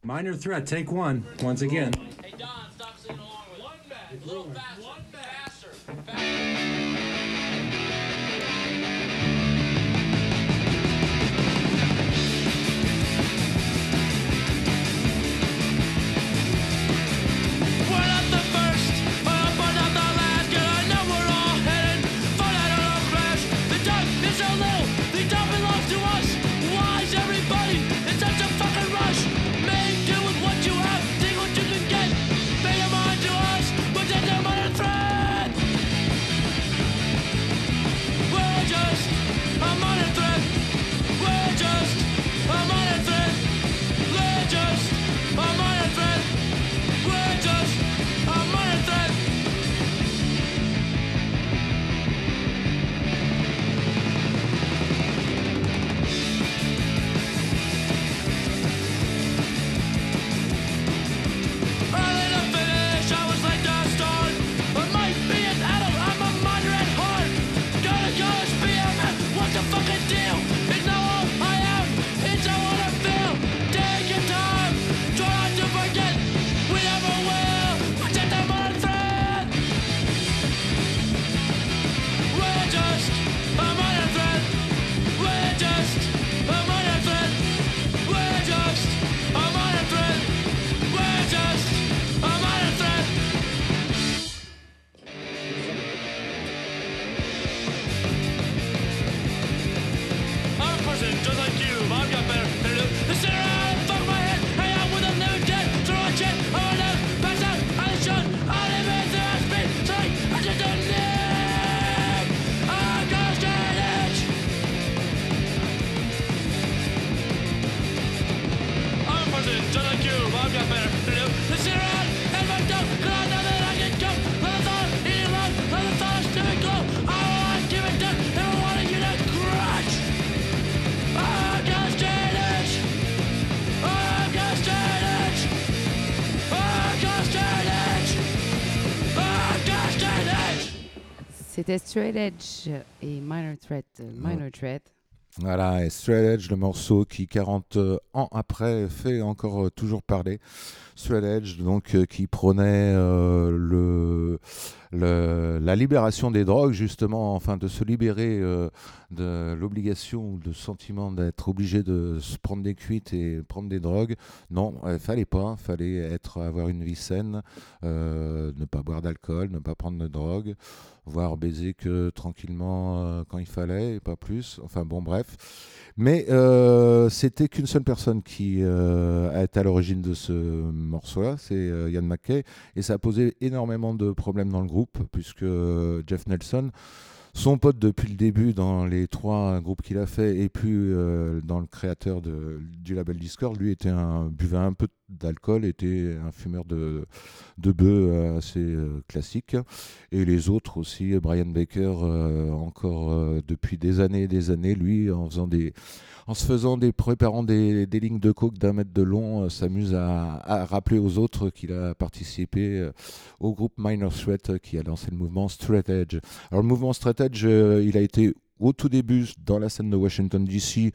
Minor threat, take one, once again. Hey Don, stop singing along with One back, a little faster, one faster, faster. C'était Straight Edge et Minor Threat. Minor Threat. Voilà, et Straight Edge, le morceau qui 40 ans après fait encore euh, toujours parler. Straight Edge, donc euh, qui prônait euh, le, le- la libération des drogues, justement, enfin de se libérer euh, de l'obligation ou de sentiment d'être obligé de se prendre des cuites et prendre des drogues. Non, il fallait pas, fallait être avoir une vie saine, euh, ne pas boire d'alcool, ne pas prendre de drogue, voire baiser que tranquillement euh, quand il fallait et pas plus. Enfin bon, bref. Mais euh, c'était qu'une seule personne qui euh, est à l'origine de ce morceau-là, c'est Ian McKay, et ça a posé énormément de problèmes dans le groupe, puisque Jeff Nelson, son pote depuis le début dans les trois groupes qu'il a fait, et puis euh, dans le créateur du label Discord, lui était un, buvait un peu d'alcool, était un fumeur de, de euh, assez euh, classique. Et les autres aussi, Brian Baker, encore depuis des années et des années, lui, en faisant des, en se faisant des, préparant des, des lignes de coke d'un mètre de long, euh, s'amuse à, à rappeler aux autres qu'il a participé euh, au groupe Minor Threat euh, qui a lancé le mouvement Straight Edge. Alors le mouvement Straight Edge, il a été au tout début dans la scène de Washington DC.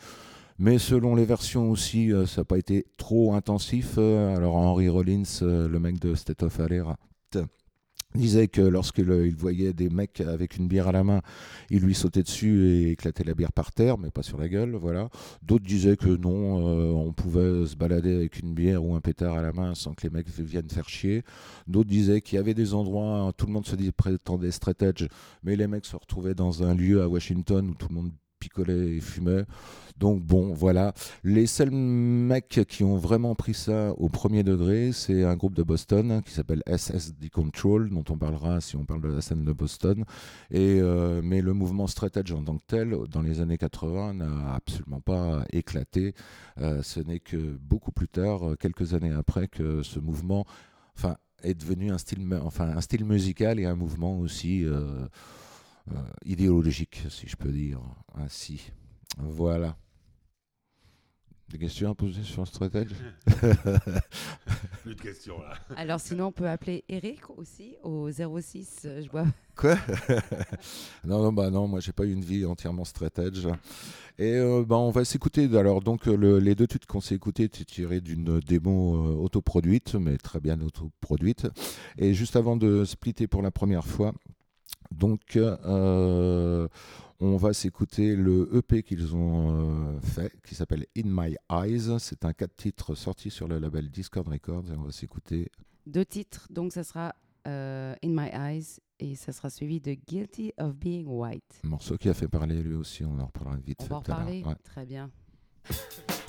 Mais selon les versions aussi, ça n'a pas été trop intensif. Alors Henry Rollins, le mec de State of disait que lorsqu'il il voyait des mecs avec une bière à la main, il lui sautait dessus et éclatait la bière par terre, mais pas sur la gueule, voilà. D'autres disaient que non, euh, on pouvait se balader avec une bière ou un pétard à la main sans que les mecs viennent faire chier. D'autres disaient qu'il y avait des endroits, hein, tout le monde se dit, prétendait straight edge, mais les mecs se retrouvaient dans un lieu à Washington où tout le monde picolait et fumait. Donc bon, voilà. Les seuls mecs qui ont vraiment pris ça au premier degré, c'est un groupe de Boston qui s'appelle SSD Control, dont on parlera si on parle de la scène de Boston. Euh, mais le mouvement straight en tant que tel, dans les années 80, n'a absolument pas éclaté. Euh, ce n'est que beaucoup plus tard, quelques années après, que ce mouvement enfin, est devenu un style, musical et un mouvement aussi euh, idéologique, si je peux dire ainsi. Voilà. Des questions à poser sur Straight Edge Plus *laughs* de *laughs* questions là. Alors sinon, on peut appeler Eric aussi au 06. euh, Je vois. Quoi? *laughs* Non, non, bah non, moi j'ai pas eu une vie entièrement straight edge. Et euh, bah, on va s'écouter. Alors, donc, euh, le- les deux titres qu'on s'est écoutés étaient tirés d'une démo euh, autoproduite, mais très bien autoproduite. Et juste avant de splitter pour la première fois, donc, euh, on va s'écouter le EP qu'ils ont euh, fait, qui s'appelle In My Eyes. C'est un 4 titres sorti sur le label Discord Records. Et on va s'écouter Deux titres, donc ça sera euh, In My Eyes et ça sera suivi de Guilty of Being White. un morceau qui a fait parler lui aussi. On en reparlera vite On va en reparler Ouais. Très bien. *laughs*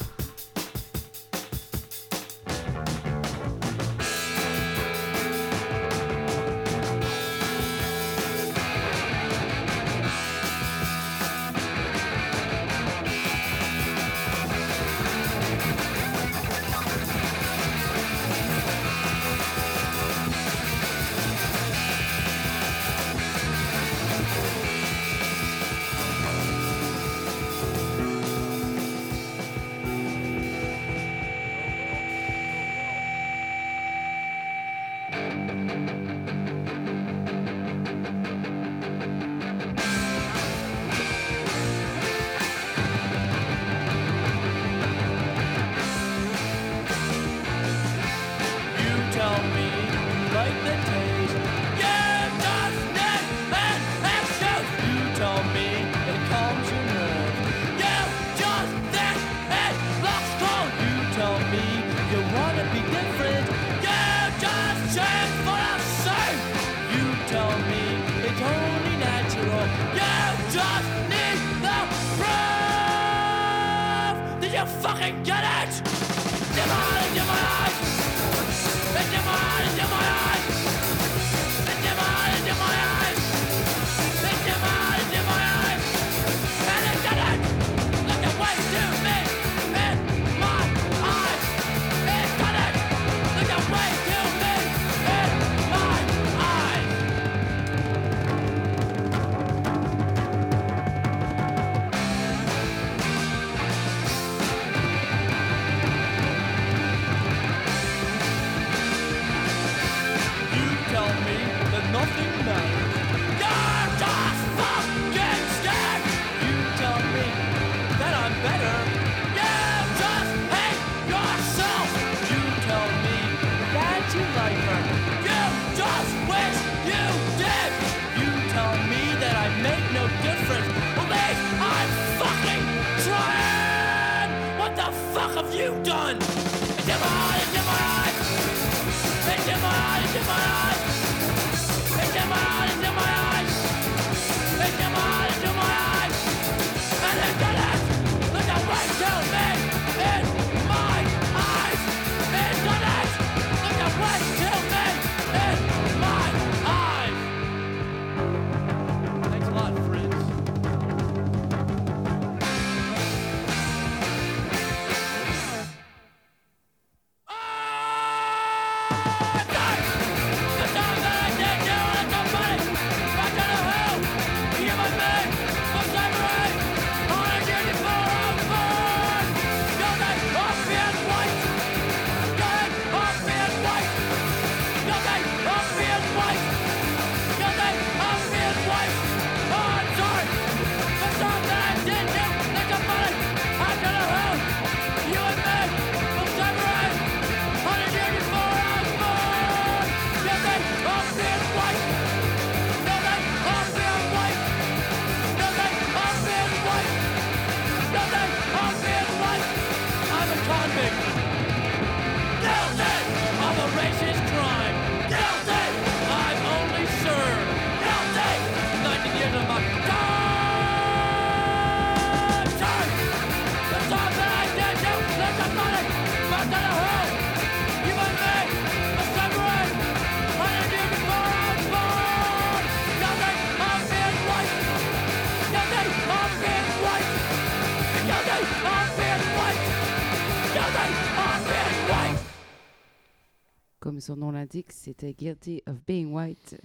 c'était Guilty of Being White.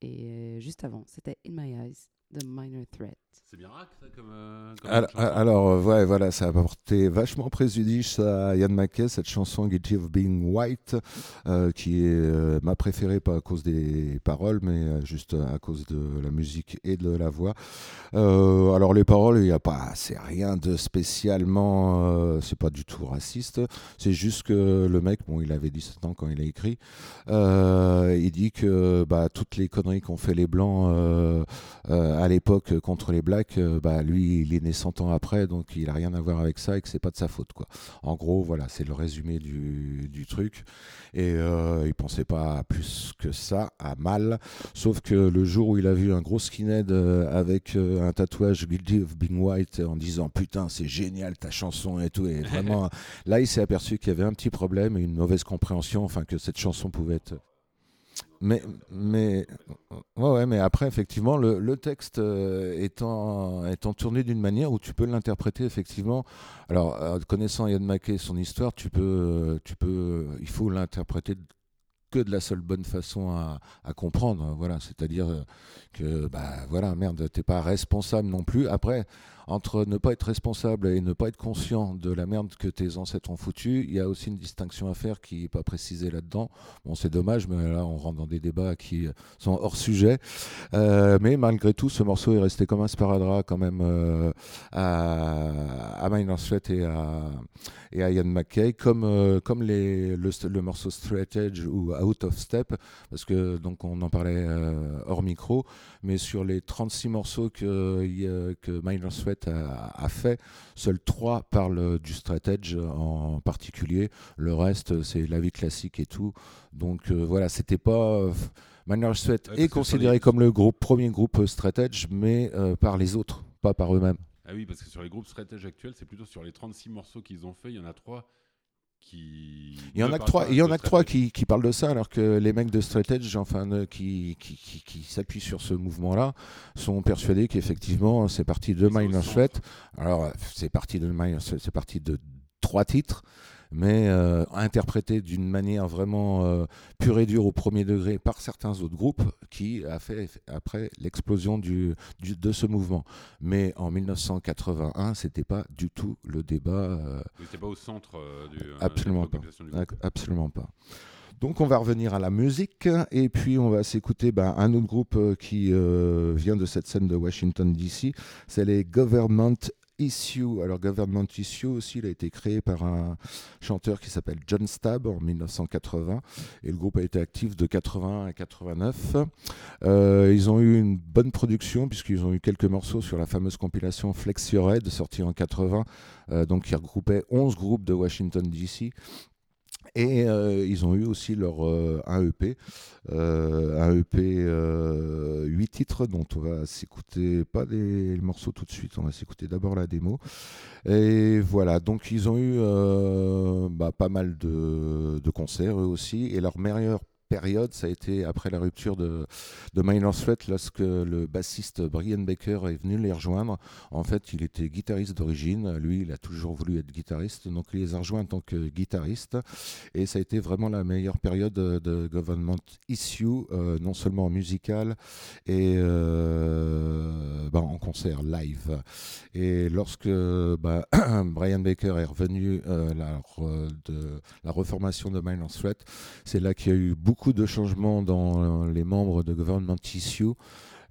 Et euh, juste avant, c'était In My Eyes, The Minor Threat. C'est bien rack, ça, comme. euh, comme Alors, euh, ouais, voilà, ça a apporté vachement préjudice à Yann Mackay, cette chanson Guilty of Being White, euh, qui est euh, ma préférée, pas à cause des paroles, mais juste à cause de la musique et de la voix. Euh, alors, les paroles, il n'y a pas, c'est rien de spécialement, euh, c'est pas du tout raciste, c'est juste que le mec, bon, il avait 17 ans quand il a écrit, euh, il dit que bah, toutes les conneries qu'ont fait les Blancs euh, euh, à l'époque contre les Blacks, euh, bah, lui, il est né 100 ans après, donc il a rien à voir avec ça et que c'est pas de sa faute. Quoi. En gros, voilà, c'est le résumé du, du truc. Et euh, il pensait pas à plus que ça, à mal. Sauf que le jour où il a vu un gros skinhead euh, avec euh, un tatouage Guilty of Being White en disant putain, c'est génial ta chanson et tout, et vraiment, *laughs* là, il s'est aperçu qu'il y avait un petit problème et une mauvaise compréhension, enfin, que cette chanson pouvait être. Mais, mais, ouais, mais après, effectivement, le, le texte euh, étant, étant tourné d'une manière où tu peux l'interpréter, effectivement. Alors, euh, connaissant Yann Mackay, son histoire, tu peux, euh, tu peux, il faut l'interpréter que de la seule bonne façon à, à comprendre. Voilà, c'est-à-dire que, bah, voilà, merde, t'es pas responsable non plus. Après, entre ne pas être responsable et ne pas être conscient de la merde que tes ancêtres ont foutu, il y a aussi une distinction à faire qui n'est pas précisée là-dedans. Bon, c'est dommage, mais là, on rentre dans des débats qui sont hors sujet. Euh, mais malgré tout, ce morceau est resté comme un sparadrap quand même euh, à, à Minor Threat et à, et à Ian McKay, comme, euh, comme les, le, morceau Straight Edge ou Out of Step, parce que donc on en parlait hors micro, mais sur les 36 morceaux que, que Minor Threat a, a fait, seuls 3 parlent du Straight Edge en particulier, le reste c'est la vie classique et tout, donc euh, voilà, c'était pas... euh, Minor Ouais, parce est considéré les- comme le groupe, premier groupe euh, Straight Edge, mais par les autres, pas par eux-mêmes. Ah oui, parce que sur les groupes stratèges actuels, c'est plutôt sur les 36 morceaux qu'ils ont fait, il y en a trois qui. Il y en a que trois, il y en a que trois qui, qui parlent de ça, alors que les mecs de Straight Edge, enfin, euh, qui, qui, qui, qui s'appuient sur ce mouvement-là, sont persuadés qu'effectivement, c'est parti de Minor. Threat. Alors, euh, c'est parti de Minor c'est parti de trois titres, mais euh, interprété d'une manière vraiment euh, pure et dure au premier degré par certains autres groupes, qui a fait après l'explosion du, du- de ce mouvement. Mais en 1981, c'était pas du tout le débat. euh, n'étiez pas au centre euh, du, euh, Absolument pas. du Absolument pas. Donc on va revenir à la musique et puis on va s'écouter ben, un autre groupe qui vient de cette scène de Washington DC, c'est les Government Issue. Alors Government Issue aussi, il a été créé par un chanteur qui s'appelle John Stab en 1980 et le groupe a été actif de 80 à 89. Euh, ils ont eu une bonne production puisqu'ils ont eu quelques morceaux sur la fameuse compilation Flex Your Head sortie en 80, euh, donc qui regroupait 11 groupes de Washington DC. Et euh, ils ont eu aussi leur euh, un EP, euh, un EP euh, 8 titres dont on va s'écouter pas les, morceaux tout de suite, on va s'écouter d'abord la démo. Et voilà, donc ils ont eu euh, bah, pas mal de, de concerts eux aussi, et leur meilleure période, ça a été après la rupture de, de Minor Threat, lorsque le bassiste Brian Baker est venu les rejoindre. En fait, il était guitariste d'origine, lui, il a toujours voulu être guitariste, donc il les a rejoints en tant que guitariste. Et ça a été vraiment la meilleure période de, Government Issue, euh, non seulement en musical et euh, bah, en concert live. Et lorsque bah, *clears throat* Brian Baker est revenu euh, de la reformation de Minor Threat, c'est là qu'il y a eu beaucoup de changements dans les membres de Government Issue.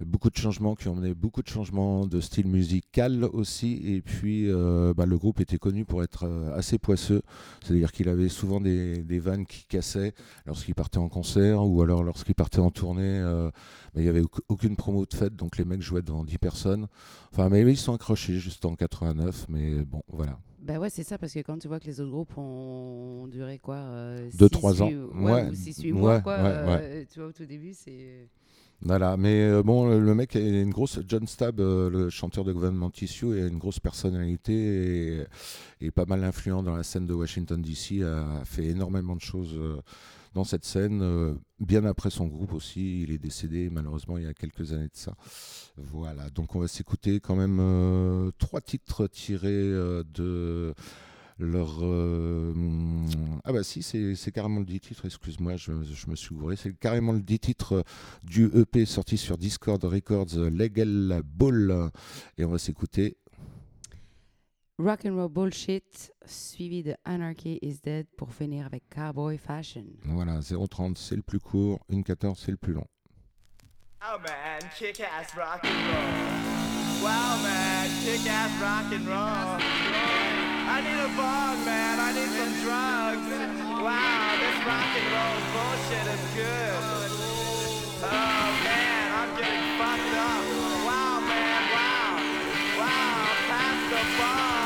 Beaucoup de changements qui ont mené beaucoup de changements de style musical aussi. Et puis, euh, bah, le groupe était connu pour être euh, assez poisseux. C'est-à-dire qu'il avait souvent des, vannes qui cassaient lorsqu'il partait en concert ou alors lorsqu'il partait en tournée. euh, bah, il n'y avait auc- aucune promo de fête, donc les mecs jouaient dans 10 personnes. Enfin, mais ils sont accrochés juste en 89, mais bon, voilà. Bah ouais, c'est ça, parce que quand tu vois que les autres groupes ont duré quoi euh, Deux, six, trois ans. huit- Ouais, Ouais, ou 6-8 ouais, mois, quoi. euh, Tu vois, au tout début, c'est. Voilà, mais euh, bon, le, mec a une grosse. John Stab, euh, le chanteur de Government Issue, a une grosse personnalité et, et pas mal influent dans la scène de Washington DC, a fait énormément de choses euh, dans cette scène. Bien après son groupe aussi, il est décédé malheureusement il y a quelques années de ça. Voilà, donc on va s'écouter quand même euh, trois titres tirés euh, de leur. euh, ah bah si, c'est carrément le 10 titres, excuse-moi, je, me suis gouré. C'est carrément le 10 titres du EP sorti sur Discord Records, Legal Ball. Et on va s'écouter. Rock and roll bullshit, suivi de Anarchy is Dead pour finir avec Cowboy Fashion. Voilà, 0,30 c'est le plus court, 1,14 c'est le plus long. Oh man, kick ass rock and roll. Wow man, kick ass rock and roll. I need a bong man, I need some drugs. Wow, this rock and roll bullshit is good. Oh man, I'm getting fucked up. Wow man, wow. Wow, pass the bong,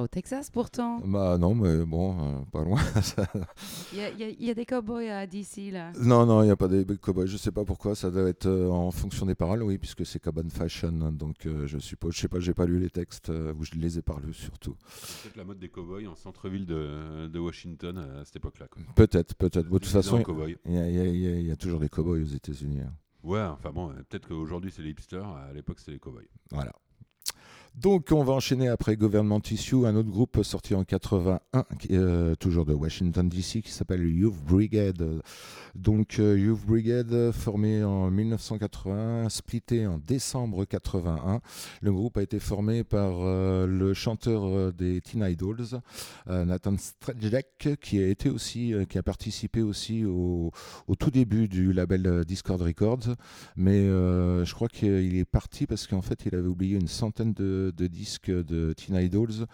pas au Texas pourtant. Bah non, mais bon, euh, pas loin. *laughs* Il y a, y y des cowboys à DC là. non, non, il n'y a pas des cowboys. Je sais pas pourquoi. Ça doit être euh, en fonction des paroles, oui, puisque c'est Cabin Fashion. hein, donc euh, je suppose, je sais pas, j'ai pas lu les textes, euh, ou je les ai pas lus surtout. C'est peut-être la mode des cowboys en centre-ville de, de Washington à cette époque-là. Peut-être, peut-être. Bon, de toute façon, il y, a- y toujours des cowboys aux États-Unis. hein. Ouais, enfin bon, peut-être qu'aujourd'hui c'est les hipsters, à l'époque c'était les cowboys. Voilà. Donc on va enchaîner après Government Issue, un autre groupe sorti en 81, qui est, euh, toujours de Washington DC, qui s'appelle Youth Brigade. Donc euh, Youth Brigade, euh, formé en 1980, splitté en décembre 81. Le groupe a été formé par euh, le chanteur des Teen Idols, Nathan Strejek, qui a été aussi, qui a participé aussi au, tout début du label Discord Records. Mais je crois qu'il est parti parce qu'en fait, il avait oublié une centaine de, disques de Teen Idols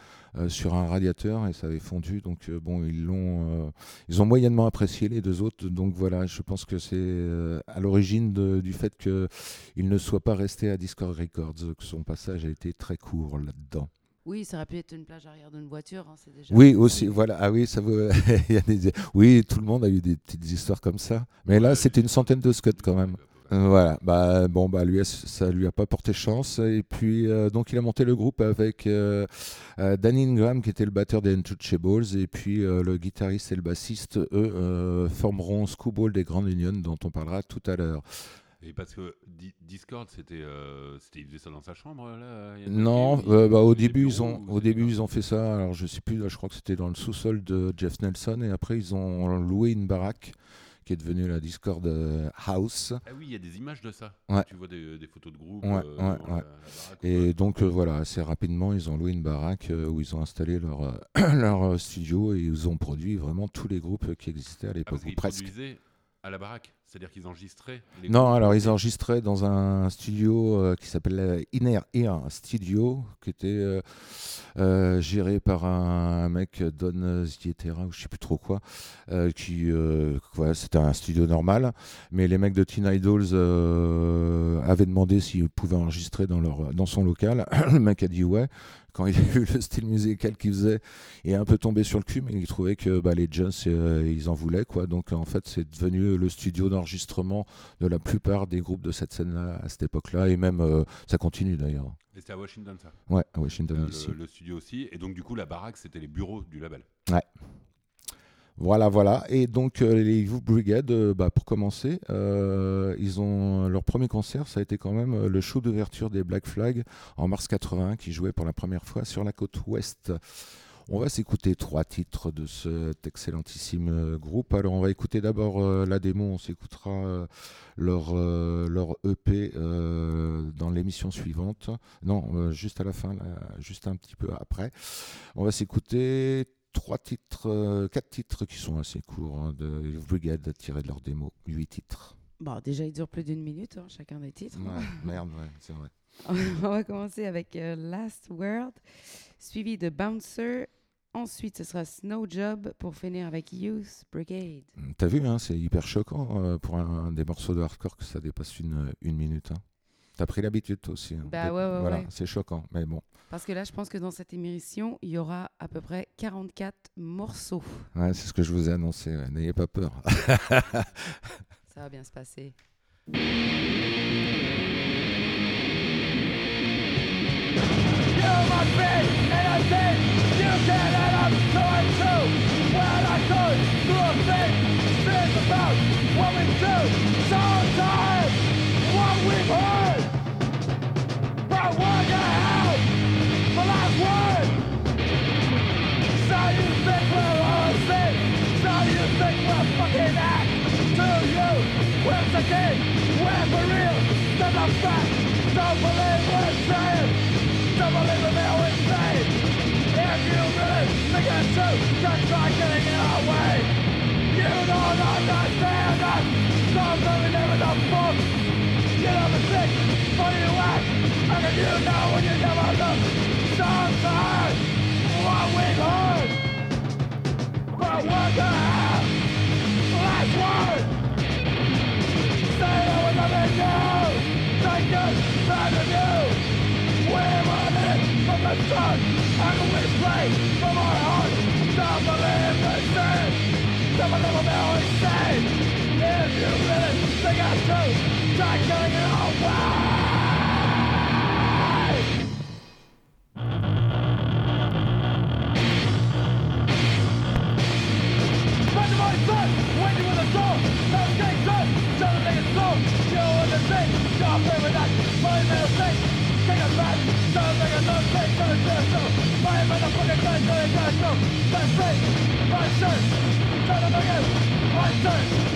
sur un radiateur et ça avait fondu. Donc euh, bon, ils l'ont, euh, ils ont moyennement apprécié les deux autres. Donc voilà, je pense que c'est euh, à l'origine de- du fait qu'il ne soit pas resté à Discord Records, que son passage a été très court là-dedans. Oui, ça aurait pu être une plage arrière d'une voiture. hein, c'est déjà Oui, aussi, voilà. Ah oui, ça veut. *laughs* il y a des... Oui, tout le monde a eu des petites histoires comme ça. Mais là, c'était une centaine de scuds quand même. Voilà, bah, bon, bah, lui, ça lui a pas porté chance. Et puis, euh, donc, il a monté le groupe avec euh, euh, Danny Ingram, qui était le batteur des Untouchables, et puis euh, le guitariste et le bassiste, eux, euh, formeront Screwball des Grand Union, dont on parlera tout à l'heure. Et parce que Di- Discord, c'était, euh, c'était, il faisait ça dans sa chambre là. il Non, euh, bah, au début, ils ont, au début, ils ont fait ça. Alors, je sais plus, là, je crois que c'était dans le sous-sol de Jeff Nelson, et après, ils ont loué une baraque qui est devenue la Discord euh, House. Ah oui, il y a des images de ça. Ouais. Tu vois des, des photos de groupe. Ouais, euh, ouais, la- la Et donc, euh, voilà, assez rapidement, ils ont loué une baraque euh, où ils ont installé leur, *clears throat* leur studio et ils ont produit vraiment tous les groupes qui existaient à Ah, l'époque, ou qu'ils presque. produisaient À la baraque C'est-à-dire qu'ils enregistraient les Non, alors ils enregistraient dans un studio euh, qui s'appelle euh, Inner Ear Studio, qui était euh, géré par un, un mec, Don Zietera, ou je sais plus trop quoi, qui, voilà, c'était un studio normal, mais les mecs de Teen Idols avaient demandé s'ils pouvaient enregistrer dans, leur, dans son local. *coughs* le mec a dit ouais. Quand *laughs* il a vu le style musical qu'il faisait, il est un peu tombé sur le cul, mais il trouvait que bah, les Jones, euh, ils en voulaient. Quoi. Donc en fait, c'est devenu le studio d'enregistrement de la plupart des groupes de cette scène-là à cette époque-là, et même euh, ça continue d'ailleurs. Et c'était à Washington, ça Ouais, à Washington Euh, DC. le, le studio aussi. Et donc, du coup, la baraque, c'était les bureaux du label. Voilà, voilà. Et donc euh, les Youth Brigade, euh, bah, pour commencer, euh, ils ont leur premier concert, ça a été quand même le show d'ouverture des Black Flag en mars 81, qui jouait pour la première fois sur la côte ouest. On va s'écouter trois titres de cet excellentissime groupe. Alors on va écouter d'abord la démo, on s'écoutera leur, leur EP dans l'émission suivante. Non, juste à la fin, juste un petit peu après. On va s'écouter trois titres, euh, quatre titres qui sont assez courts hein, de Youth Brigade tirés de leur démo, huit titres. Bon, déjà, il dure plus d'une minute, hein, chacun des titres. Ouais, *laughs* merde, ouais, c'est vrai. *laughs* On va commencer avec euh, Last World, suivi de Bouncer. Ensuite, ce sera Snow Job pour finir avec Youth Brigade. T'as vu, hein, c'est hyper choquant euh, pour un, un des morceaux de hardcore que ça dépasse une, une minute. hein. T'as pris l'habitude toi aussi. hein. Bah ouais, ouais, Voilà, ouais. c'est choquant, mais bon. Parce que là, je pense que dans cette émission, il y aura à peu près 44 morceaux. Ouais, c'est ce que je vous ai annoncé. ouais, N'ayez pas peur. *laughs* Ça va bien se passer. We're king, we're for real. Step up back, don't believe we're saying. Don't believe me, we're insane. If you really think it's true, just try getting in our way. You don't understand us. Don't really live in the book. You never think, but you act. How can you know when you never look? Sometimes what we've heard. But what the hell? Last word. The sun. How can we play from our hearts? Don't believe the sin. Don't believe we're now insane. If you really think it's true, try getting it away. Find motherfucking tango de tango. That's it. That's it. Turn it again. That's.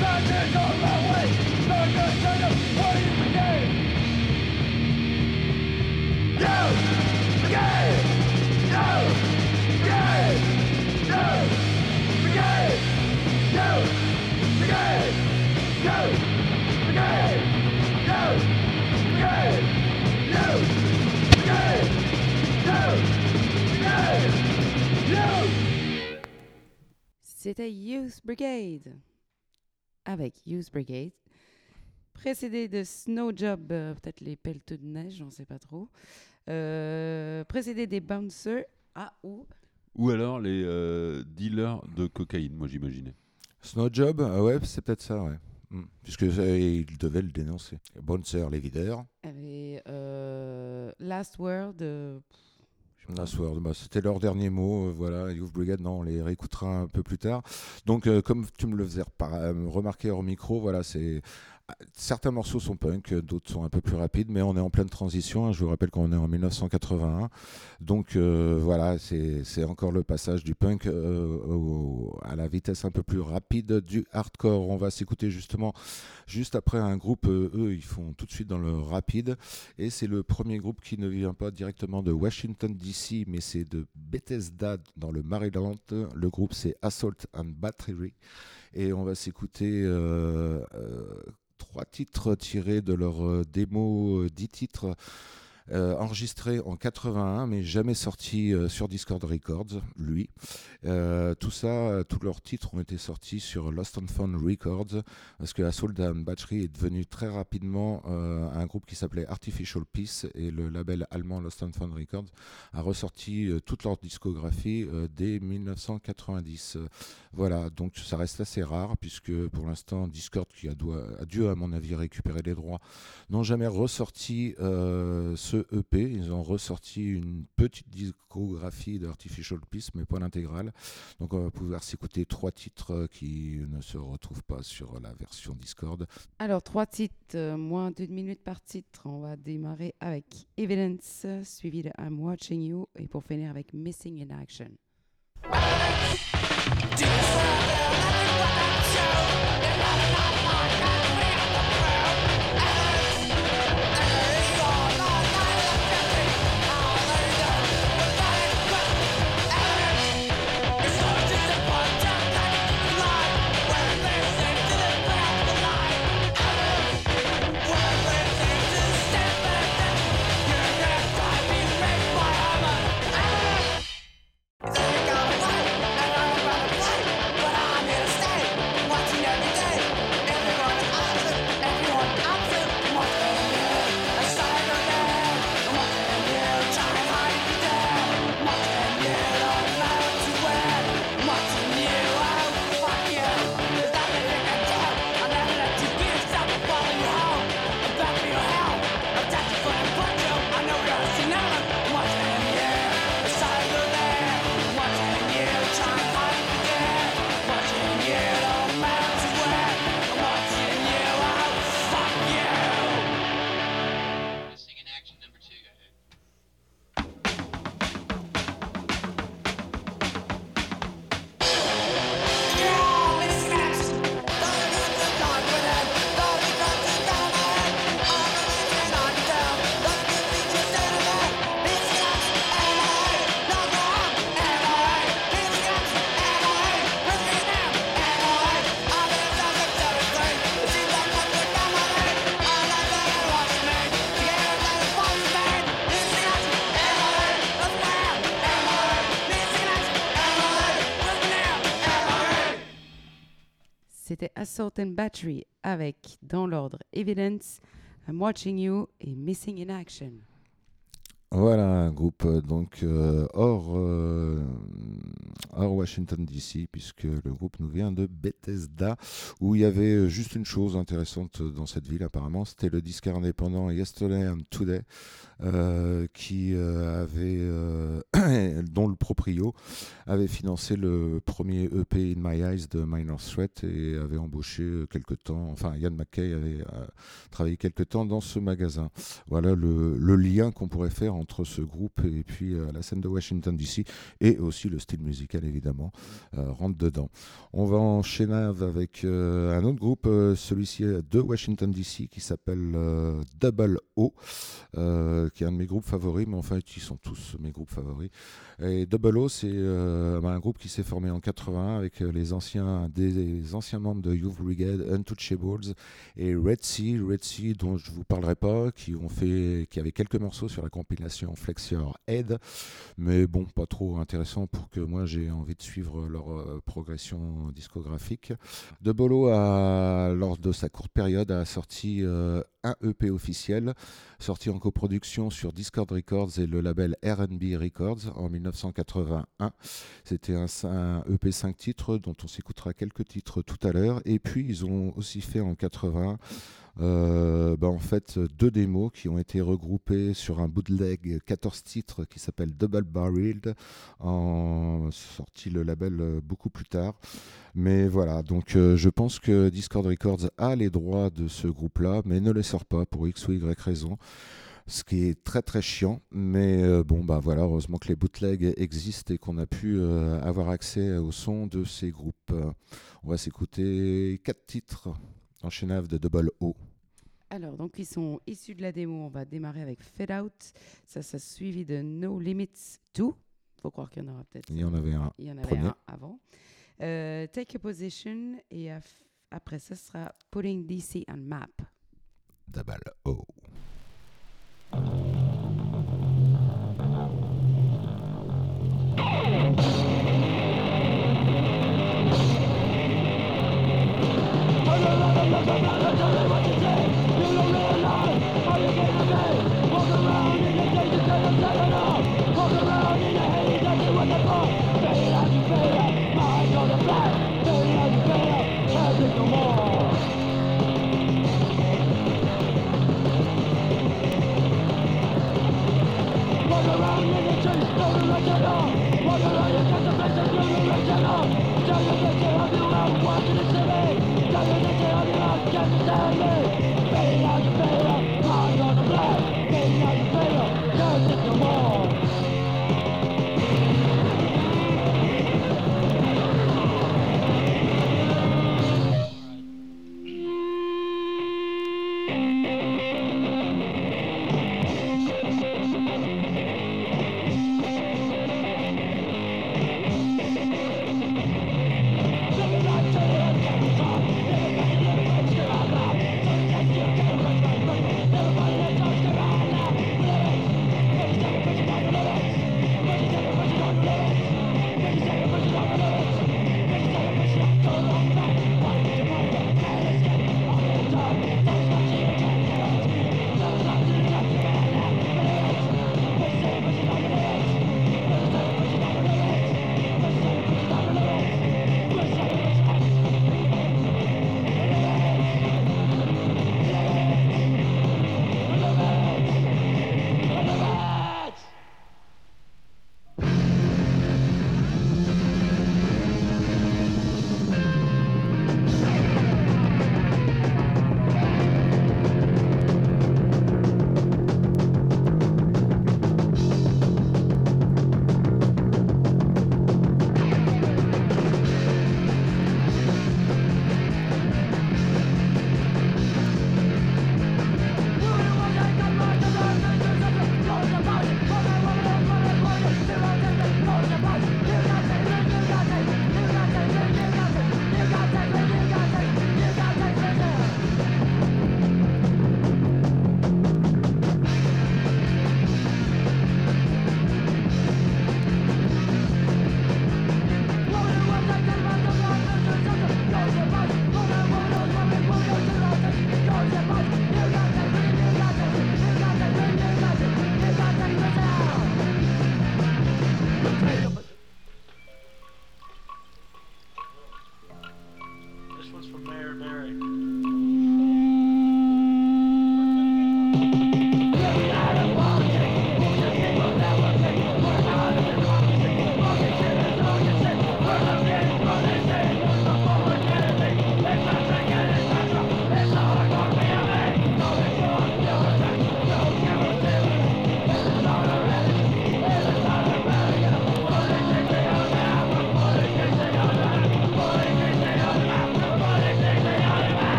Sundays on my way. C'était Youth Brigade avec Youth Brigade, précédé de Snow Job, euh, peut-être les pelleteux de neige, j'en sais pas trop, Euh, précédé des Bouncers. Ah, ou Ou alors les euh, dealers de cocaïne, moi j'imaginais. Snowjob, ah ouais, c'est peut-être ça, ouais. Hmm. Puisque euh, il devait le dénoncer. Bouncer, les videurs. avait euh, Last Word. euh, Last Word, bah, c'était leur dernier mot. euh, voilà, Youth Brigade, non, on les réécoutera un peu plus tard. Donc, euh, comme tu me le faisais euh, remarquer hors micro, voilà, c'est. Certains morceaux sont punk, d'autres sont un peu plus rapides, mais on est en pleine transition. hein. Je vous rappelle qu'on est en 1981. Donc euh, voilà, c'est encore le passage du punk euh, à la vitesse un peu plus rapide du hardcore. On va s'écouter justement juste après un groupe, euh, eux, ils font tout de suite dans le rapide. Et c'est le premier groupe qui ne vient pas directement de Washington DC, mais c'est de Bethesda dans le Maryland. Le groupe c'est Assault and Battery. Et on va s'écouter trois titres tirés de leur euh, démo, euh, dix titres euh, enregistrés en 81, mais jamais sortis euh, sur Discord Records, lui. Euh, tout ça, tous leurs titres ont été sortis sur Lost and Found Records, parce que Assault and Battery est devenu très rapidement un groupe qui s'appelait Artificial Peace, et le label allemand Lost and Found Records a ressorti toute leur discographie dès 1990. Euh, voilà, donc ça reste assez rare, puisque pour l'instant, Discord, qui a, dû, à mon avis, récupérer les droits, n'ont jamais ressorti euh, ce EP. Ils ont ressorti une petite discographie d'Artificial Peace, mais pas l'intégrale. Donc on va pouvoir s'écouter trois titres euh, qui ne se retrouvent pas sur la version Discord. Alors, trois titres, euh, moins d'une minute par titre. On va démarrer avec Evidence, suivi de I'm Watching You, et pour finir avec Missing in Action. Assault Battery avec, dans l'ordre, Evidence, I'm Watching You et Missing in Action. Voilà, un groupe euh, donc euh, hors, euh, hors Washington DC, puisque le groupe nous vient de Bethesda, où il y avait juste une chose intéressante dans cette ville apparemment, c'était le disque indépendant Yesterday and Today, qui euh, avait, euh, *clears throat* dont le proprio avait financé le premier EP In My Eyes de Minor Threat et avait embauché euh, quelque temps, enfin Ian McKay avait euh, travaillé quelque temps dans ce magasin. Voilà le, lien qu'on pourrait faire entre ce groupe et puis euh, la scène de Washington DC et aussi le style musical évidemment euh, rentre dedans. On va enchaîner avec euh, un autre groupe, euh, celui-ci euh, de Washington DC qui s'appelle euh, Double O, euh, qui est un de mes groupes favoris, mais enfin ils sont tous mes groupes favoris. Et Double O, c'est euh, un groupe qui s'est formé en 81 avec euh, les anciens, des, anciens membres de Youth Brigade, Untouchables et Red Sea, Red Sea dont je vous parlerai pas, qui ont fait, qui avait quelques morceaux sur la compilation Flex Your Head, mais bon, pas trop intéressant pour que moi j'ai envie de suivre leur euh, progression discographique. De Bolo a, lors de sa courte période, a sorti un EP officiel, sorti en coproduction sur Discord Records et le label R&B Records en 1981. C'était un, EP 5 titres dont on s'écoutera quelques titres tout à l'heure. Et puis ils ont aussi fait en 80 euh, bah, en fait deux démos qui ont été regroupées sur un bootleg 14 titres qui s'appelle Double Barreled, en sorti le label euh, beaucoup plus tard. Mais voilà, donc euh, je pense que Discord Records a les droits de ce groupe-là, mais ne les sort pas pour X ou Y raison. Ce qui est très très chiant, mais bon bah voilà, heureusement que les bootlegs existent et qu'on a pu avoir accès au son de ces groupes. On va s'écouter quatre titres en chenave de Double O. Alors, donc, ils sont issus de la démo. On va démarrer avec Fade Out. Ça, ça suivi de No Limits 2. faut croire qu'il y en aura peut-être. Il y en avait un. Il y en avait premier. un avant. Euh, Take a Position. Et après, ça sera Putting DC on Map. Double O.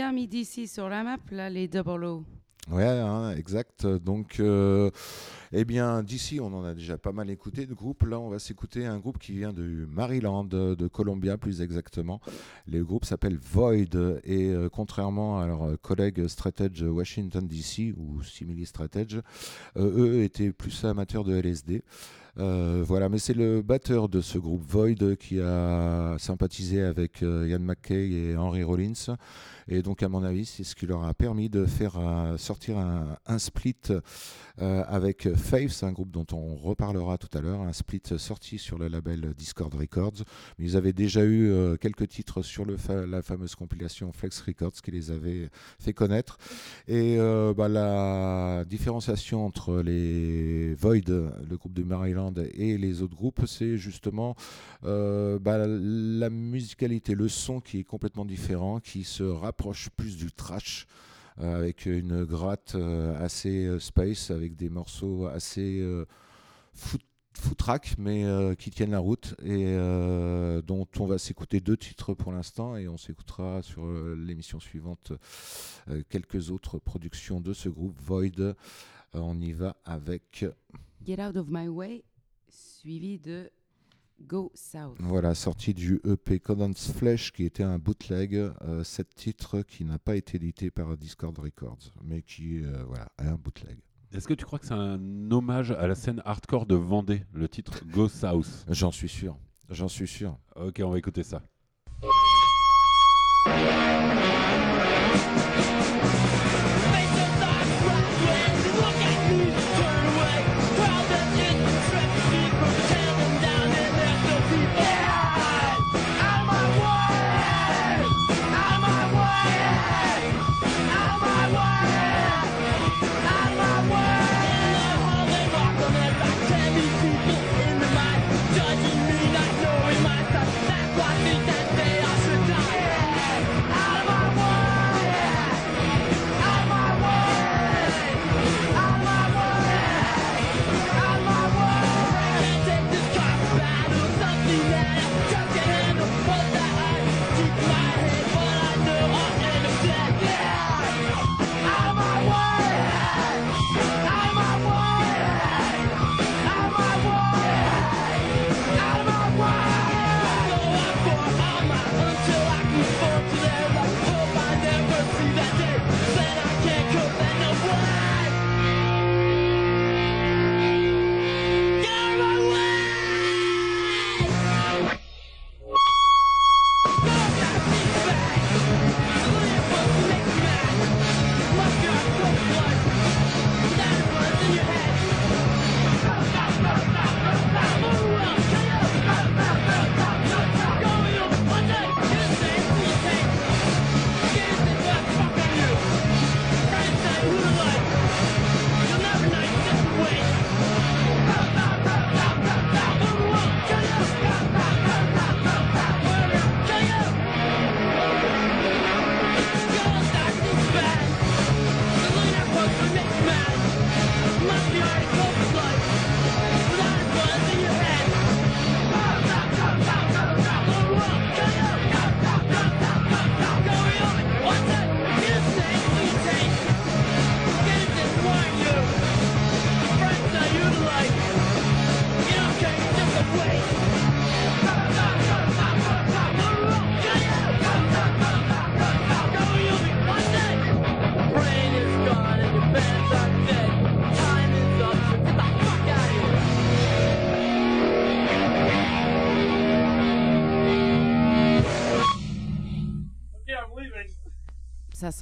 bien mis d'ici sur la map, là, les Double O. Ouais, hein, exact. Donc, euh, eh bien, d'ici, on en a déjà pas mal écouté de groupes. Là, on va s'écouter un groupe qui vient du Maryland, de Columbia plus exactement. Le groupe s'appelle Void et euh, contrairement à leur euh, collègue Straight Edge Washington DC ou Simili Straight Edge, euh, eux étaient plus amateurs de LSD. Euh, voilà, mais c'est le batteur de ce groupe Void qui a sympathisé avec Ian McKay et Henry Rollins. Et donc, à mon avis, c'est ce qui leur a permis de faire euh, sortir un, split euh, avec Faves, un groupe dont on reparlera tout à l'heure, un split sorti sur le label Discord Records. Mais ils avaient déjà eu euh, quelques titres sur le la fameuse compilation Flex Records qui les avait fait connaître. Et bah, la différenciation entre les Void, le groupe de Maryland, et les autres groupes, c'est justement bah, la musicalité, le son qui est complètement différent, qui se rapproche plus du trash. euh, avec une gratte euh, assez euh, space, avec des morceaux assez foot footrack, mais qui tiennent la route et dont on va s'écouter deux titres pour l'instant et on s'écoutera sur l'émission suivante quelques autres productions de ce groupe Void. On y va avec Get Out of My Way, suivi de Go South. voilà sortie du EP Condensed Flesh qui était un bootleg, euh, sept titres qui n'a pas été édité par Discord Records, mais qui euh, voilà est un bootleg. Est-ce que tu crois que c'est un hommage à la scène hardcore de Vendée, le titre Go South? J'en suis sûr, j'en suis sûr. Ok, on va écouter ça.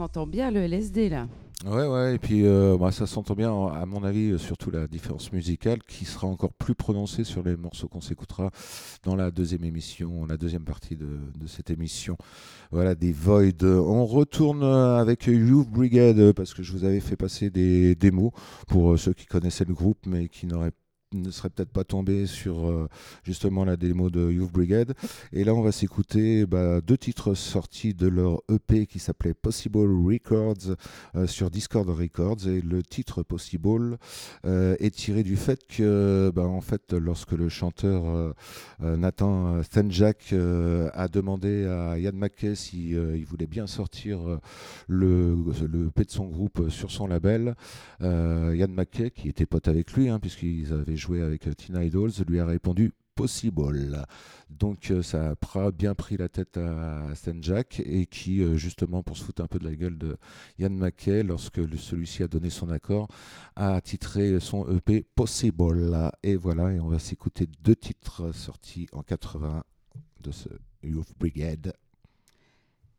S'entend bien le LSD là. Ouais, ouais, et puis euh, bah, ça s'entend bien, à mon avis, euh, surtout la différence musicale qui sera encore plus prononcée sur les morceaux qu'on s'écoutera dans la deuxième émission, la deuxième partie de, de cette émission. Voilà, des Void. On retourne euh, avec Youth Brigade parce que je vous avais fait passer des démos pour ceux qui connaissaient le groupe mais qui n'auraient ne seraient peut-être pas tombés sur euh, justement la démo de Youth Brigade. Et là, on va s'écouter bah, deux titres sortis de leur EP qui s'appelait Possible Records euh, sur Discord Records. Et le titre Possible euh, est tiré du fait que, bah, en fait, lorsque le chanteur Nathan Stenjak a demandé à Yann McKay si euh, il voulait bien sortir le, le EP de son groupe sur son label, Yann McKay, qui était pote avec lui, hein, puisqu'ils avaient joué avec euh, Teen Idols, lui a répondu Possible. Donc euh, ça a bien pris la tête à Stenjak et qui, euh, justement, pour se foutre un peu de la gueule de Yann McKay, lorsque celui-ci a donné son accord, a titré son EP Possible. Et voilà, et on va s'écouter deux titres sortis en 80 de ce Youth Brigade.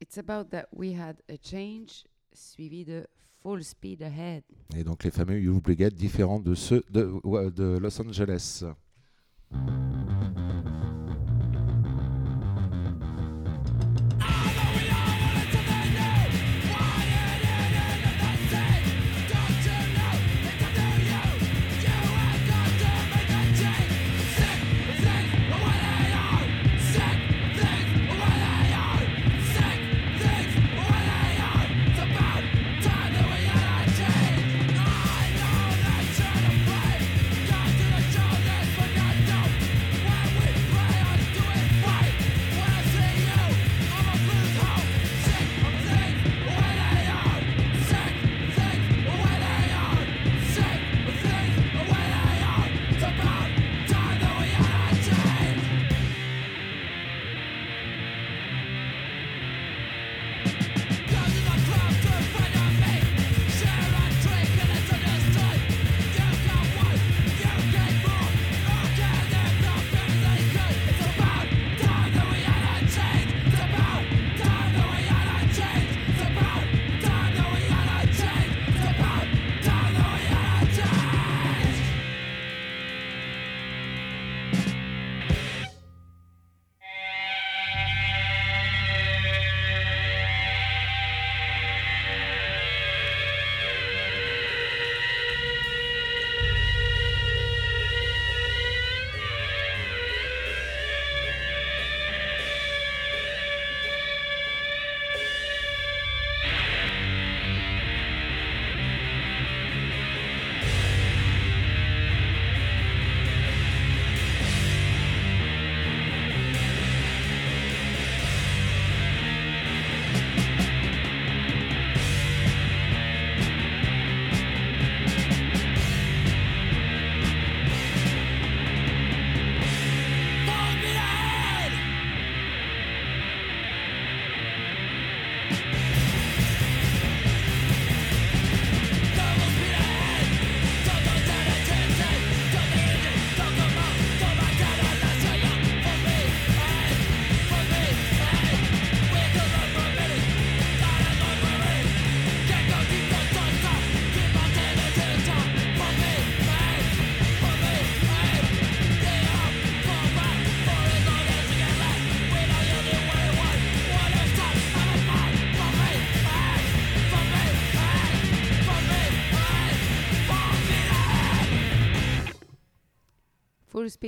It's about that we had a change, suivi de Full Speed Ahead. Et donc les fameux Youth Brigade différents de ceux de Los Angeles.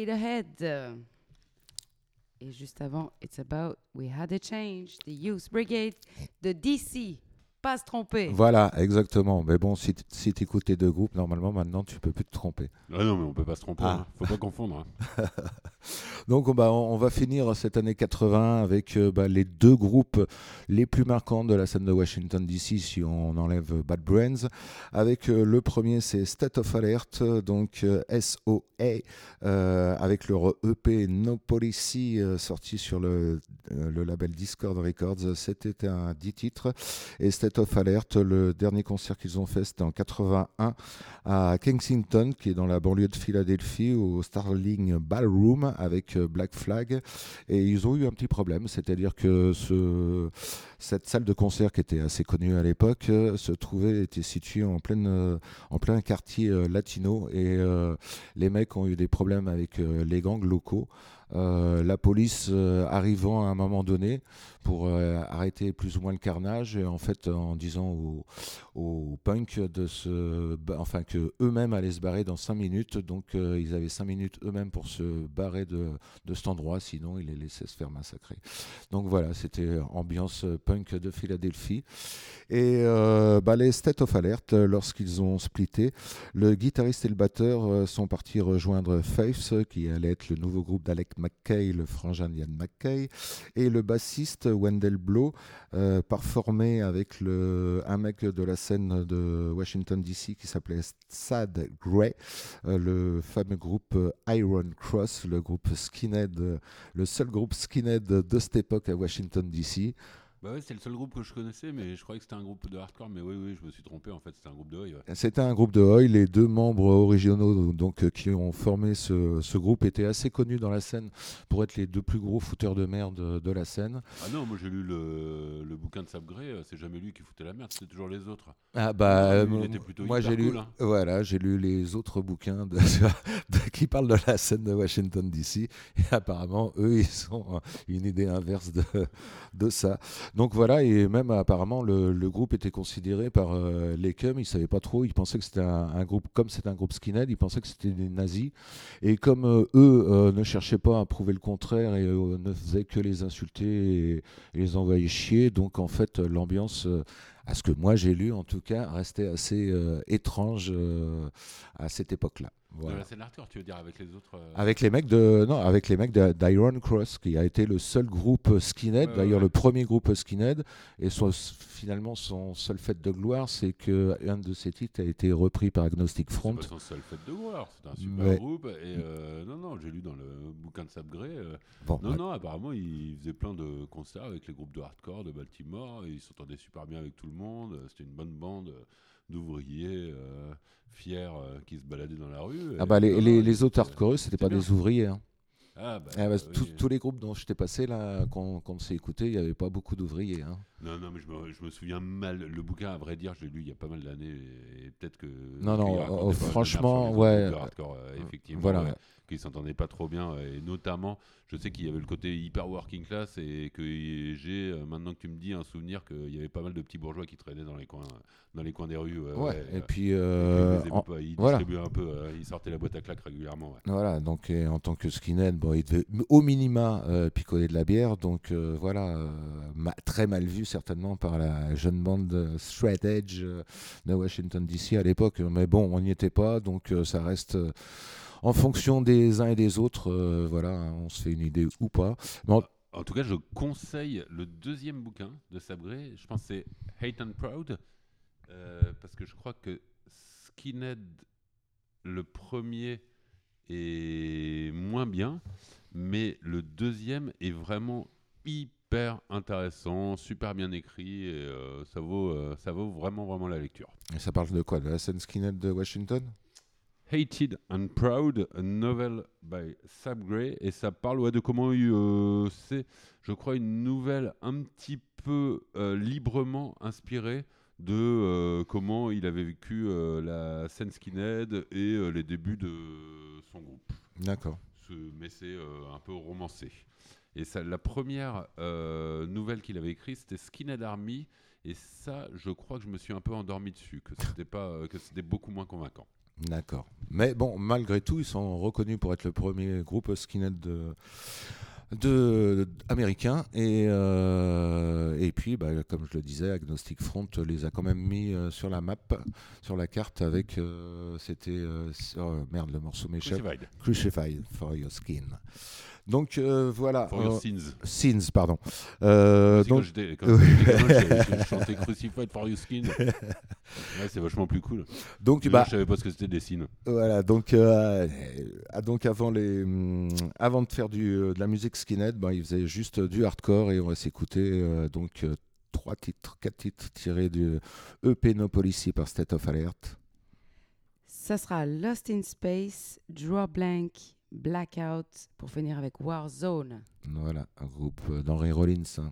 Speed Ahead. Et uh, juste avant, It's About We Had a Change, the Youth Brigade de DC. Pas se tromper. Voilà, exactement. Mais bon, si, si tu écoutes les deux groupes, normalement, maintenant, tu peux plus te tromper. Ah non, mais on peut pas se tromper. Ah. hein. Faut pas confondre. hein. *laughs* Donc on, bah, on on va finir cette année 80 avec euh, bah, les deux groupes les plus marquants de la scène de Washington DC si on enlève Bad Brains. Avec euh, le premier c'est State of Alert, donc euh, SOA, euh, avec leur EP No Policy euh, sorti sur le, euh, le label Discord Records. C'était un 10 titres. Et State of Alert, le dernier concert qu'ils ont fait c'était en 81 à Kensington qui est dans la banlieue de Philadelphie au Starling Ballroom avec euh, Black Flag et ils ont eu un petit problème, c'est-à-dire que ce, cette salle de concert qui était assez connue à l'époque euh, se trouvait était située en pleine euh, en plein quartier latino et les mecs ont eu des problèmes avec les gangs locaux. La police arrivant à un moment donné pour euh, arrêter plus ou moins le carnage, et en fait en disant aux, aux punks de se, enfin que eux-mêmes allaient se barrer dans 5 minutes, donc euh, ils avaient 5 minutes eux-mêmes pour se barrer de, de cet endroit, sinon ils les laissaient se faire massacrer. Donc voilà, c'était ambiance punk de Philadelphie. Et euh, bah, les State of Alert, lorsqu'ils ont splitté, le guitariste et le batteur sont partis rejoindre Faiths, euh, qui allait être le nouveau groupe d'Alec McKay, le frangin d'Ian McKay, et le bassiste Wendell Blow, euh, avec le, un mec de la scène de Washington DC qui s'appelait Sad Gray, euh, le fameux groupe Iron Cross, le groupe skinhead, le seul groupe skinhead de cette époque à Washington DC. Bah ouais, c'est le seul groupe que je connaissais, mais je croyais que c'était un groupe de hardcore, mais oui, oui, je me suis trompé, en fait, c'était un groupe de oi. ouais. C'était un groupe de Hoy. Les deux membres originaux donc, euh, qui ont formé ce, ce groupe étaient assez connus dans la scène pour être les deux plus gros fouteurs de merde de, de la scène. Ah non, moi j'ai lu le, le bouquin de Sabré, euh, c'est jamais lui qui foutait la merde, c'était toujours les autres. Ah bah, lui, il euh, était plutôt moi j'ai lu, hein. voilà, j'ai lu les autres bouquins de- *laughs* de- qui parlent de la scène de Washington DC et apparemment eux ils ont une idée inverse de, de ça. Donc voilà et même apparemment le, groupe était considéré par euh, les cums, ils savaient pas trop, ils pensaient que c'était un, groupe comme c'est un groupe skinhead, ils pensaient que c'était des nazis et comme euh, eux euh, ne cherchaient pas à prouver le contraire et ne faisaient que les insulter et, les envoyer chier, donc en fait l'ambiance à ce que moi j'ai lu en tout cas, restait assez étrange à cette époque-là. De Voilà. la scène hardcore, tu veux dire, avec les autres. euh, Avec les mecs de non, avec les mecs d'Iron Cross, qui a été le seul groupe skinhead, d'ailleurs ouais. le premier groupe skinhead, et son- finalement son seul fait de gloire, c'est que un de ses titres a été repris par Agnostic C'est Front. pas son seul fait de gloire, c'est un super groupe. Et euh, non, non, j'ai lu dans le bouquin de Sabré. euh, Bon, non, ouais. non, apparemment, il faisait plein de concerts avec les groupes de hardcore de Baltimore. Et il s'entendait super bien avec tout le monde. euh, C'était une bonne bande euh, d'ouvriers euh, fiers euh, qui se baladaient dans la rue. Ah bah les, les, les c'était- autres hardcore, c'était pas bien. des ouvriers. hein. Ah bah, Ah bah, oui. tous- tous les groupes dont je t'ai passé là, qu'on qu'on s'est écouté, il n'y avait pas beaucoup d'ouvriers. hein. Non, non, mais je me, je me souviens mal. Le bouquin, à vrai dire, je l'ai lu il y a pas mal d'années. Et peut-être que. Non, non, de merde franchement, les ouais. hardcore, euh, effectivement. Voilà. ouais, Qu'ils s'entendaient pas trop bien. Et notamment, je sais qu'il y avait le côté hyper working class. Et que j'ai, euh, maintenant que tu me dis, un souvenir qu'il y avait pas mal de petits bourgeois qui traînaient dans les coins, dans les coins des rues. ouais, et puis euh, ils, en- pas, ils voilà. distribuaient un peu. euh, ils sortaient la boîte à claques régulièrement. ouais. Voilà, donc et en tant que skinhead, bon, il devait m- au minima euh, picoler de la bière, donc euh, voilà, ma- très mal vu certainement par la jeune bande straight edge de Washington DC à l'époque, mais bon, on n'y était pas, donc ça reste en fonction des uns et des autres, euh, voilà, on se fait une idée ou pas. En- tout cas, je conseille le deuxième bouquin de Sabré. Je pense que c'est Hate and Proud. euh, parce que je crois que Skinhead, le premier, est moins bien. Mais le deuxième est vraiment hyper intéressant, super bien écrit. Et, euh, ça, vaut, ça vaut vraiment, vraiment la lecture. et ça parle de quoi? De la scène skinhead de Washington? Hated and Proud, a novel by Sab Gray, et ça parle ouais, de comment euh, c'est, je crois, une nouvelle un petit peu euh, librement inspirée de euh, comment il avait vécu euh, la scène skinhead et les débuts de son groupe. D'accord. Mais c'est un peu romancé. Et ça, la première nouvelle qu'il avait écrite, c'était Skinhead Army, et ça, je crois que je me suis un peu endormi dessus, que c'était pas, que c'était beaucoup moins convaincant. D'accord. Mais bon, malgré tout, ils sont reconnus pour être le premier groupe skinhead de, de, américain. Et, euh, et puis, bah, comme je le disais, Agnostic Front les a quand même mis euh, sur la map, sur la carte avec. euh, C'était. merde, le morceau m'échappe. Crucified. Crucified for your skin. Donc euh, voilà. For your euh, sins. sins, pardon. Euh, donc, j'étais quand j'étais je- je *laughs* chantais Crucified for your skin. *laughs* Ouais, c'est vachement plus cool. donc, Je, bah, je savais pas ce que c'était des signes. Voilà, donc, euh, ah, donc avant, les, hum, avant de faire du, euh, de la musique skinhead, ben, ils faisaient juste du hardcore et on va s'écouter euh, donc euh, trois titres, quatre titres tirés du EP No Policy par State of Alert. Ça sera Lost in Space, Draw Blank, Blackout, pour finir avec Warzone. Voilà, un groupe euh, d'Henry Rollins.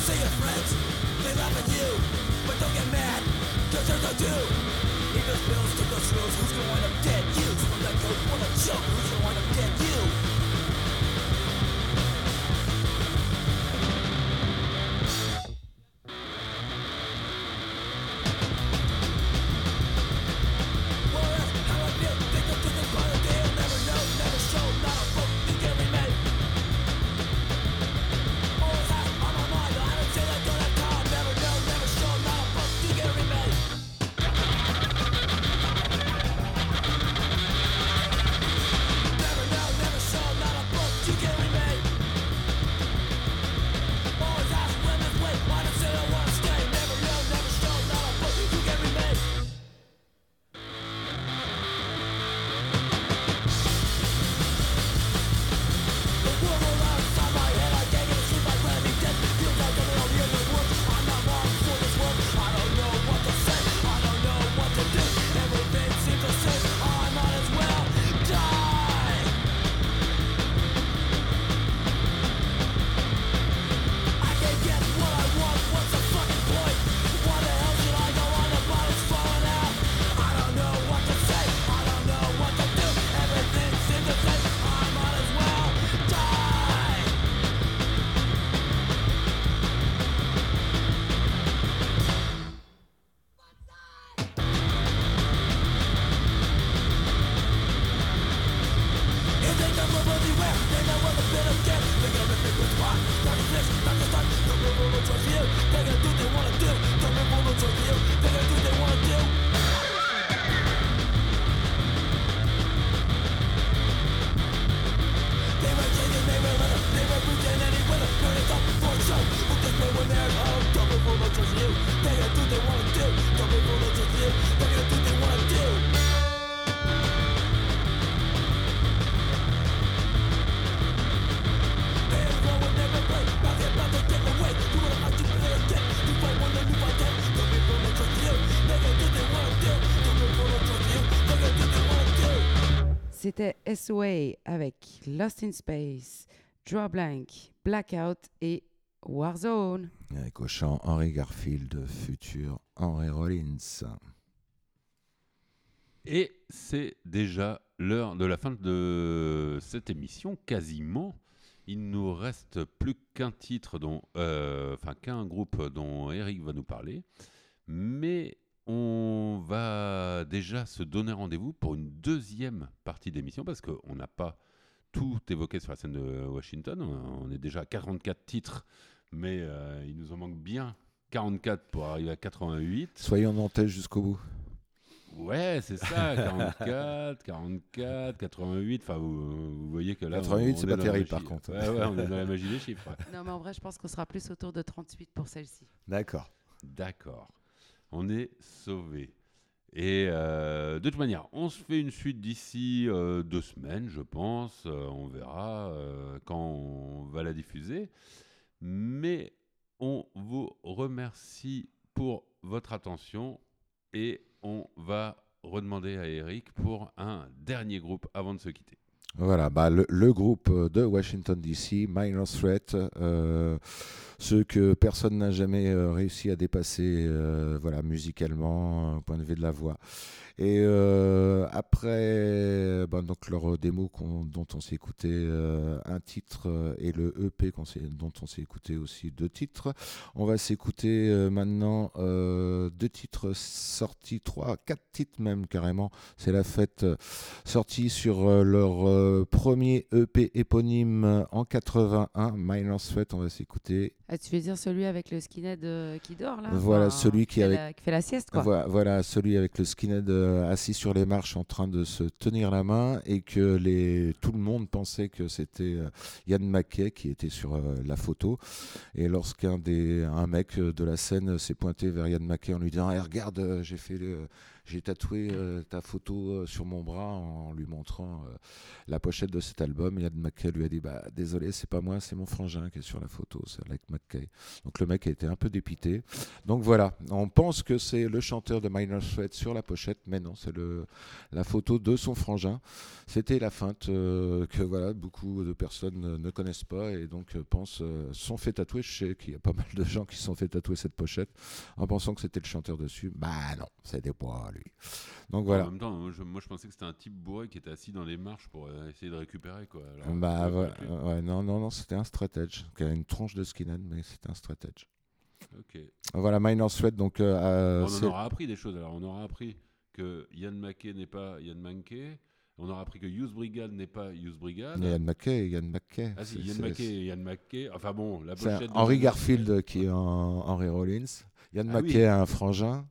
see your friends, they laugh at you But don't get mad, cause there's no do Even bills to those rules, who's gonna wind up dead? SOA avec Lost in Space, Draw Blank, Blackout et Warzone. Avec au chant Henry Garfield, futur Henry Rollins. Et c'est déjà l'heure de la fin de cette émission, quasiment. Il nous reste plus qu'un titre, dont, euh, enfin qu'un groupe dont Eric va nous parler. Mais on va déjà se donner rendez-vous pour une deuxième partie d'émission parce qu'on n'a pas tout évoqué sur la scène de Washington. On est déjà à 44 titres, mais euh, il nous en manque bien 44 pour arriver à 88. Soyons nantais jusqu'au bout. Ouais, c'est ça, 44, 44, 88. Enfin, vous, vous voyez que là. 88, on c'est est pas terrible, par contre. Ouais, ouais, on est dans la magie des chiffres. Non, mais en vrai, je pense qu'on sera plus autour de 38 pour celle-ci. D'accord. D'accord. On est sauvé. Et euh, de toute manière, on se fait une suite d'ici euh, deux semaines, je pense. Euh, on verra quand on va la diffuser. Mais on vous remercie pour votre attention et on va redemander à Eric pour un dernier groupe avant de se quitter. Voilà, bah, le, groupe de Washington DC, Minor Threat, euh, ceux que personne n'a jamais euh, réussi à dépasser, euh, voilà, musicalement, au point de vue de la voix. Et euh, après, bah, donc leur démo dont on s'est écouté euh, un titre euh, et le EP dont on s'est écouté aussi deux titres, on va s'écouter euh, maintenant euh, deux titres sortis, trois, quatre titres même carrément. C'est la fête euh, sorti sur euh, leur euh, premier EP éponyme en 81, Minor Threat, on va s'écouter. Ah, tu veux dire celui avec le skinhead euh, qui dort là Voilà, celui qui fait avec- la, qui fait la sieste quoi. Voilà, voilà, celui avec le skinhead euh, assis sur les marches en train de se tenir la main et que les, tout le monde pensait que c'était Yann Mackay qui était sur la photo. Et lorsqu'un des un mec de la scène s'est pointé vers Yann Mackay en lui disant Eh, Regarde, j'ai fait, le- j'ai tatoué euh, ta photo euh, sur mon bras en lui montrant euh, la pochette de cet album. Et McKay lui a dit bah, Désolé, c'est pas moi, c'est mon frangin qui est sur la photo, c'est Alec McKay. Donc le mec a été un peu dépité. Donc voilà, on pense que c'est le chanteur de Minor Threat sur la pochette, mais non, c'est la photo de son frangin. C'était la feinte que voilà, beaucoup de personnes ne connaissent pas et donc pensent, sont fait tatouer. Je sais qu'il y a pas mal de gens qui sont fait tatouer cette pochette en pensant que c'était le chanteur dessus. Bah non, c'était pas lui. Donc En voilà. même temps, moi je, moi, je pensais que c'était un type bourré qui était assis dans les marches pour euh, essayer de récupérer. Quoi. Alors, Bah ouais, non, non, non, c'était un stratège. qui a une tronche de skinhead, mais c'était un stratège. Ok. Voilà, Minor Sweat, donc euh, euh, on en aura appris des choses. Alors, on aura appris que Yann McKay n'est pas Yann Mankey. On aura appris que Youth Brigade n'est pas Youth Brigade. Yann McKay, Yann McKay. Ah si, Yann et Yann McKay. Enfin bon, la pochette. Henry Garfield qui est en Henry Rollins. Yann Ah oui. McKay a un frangin.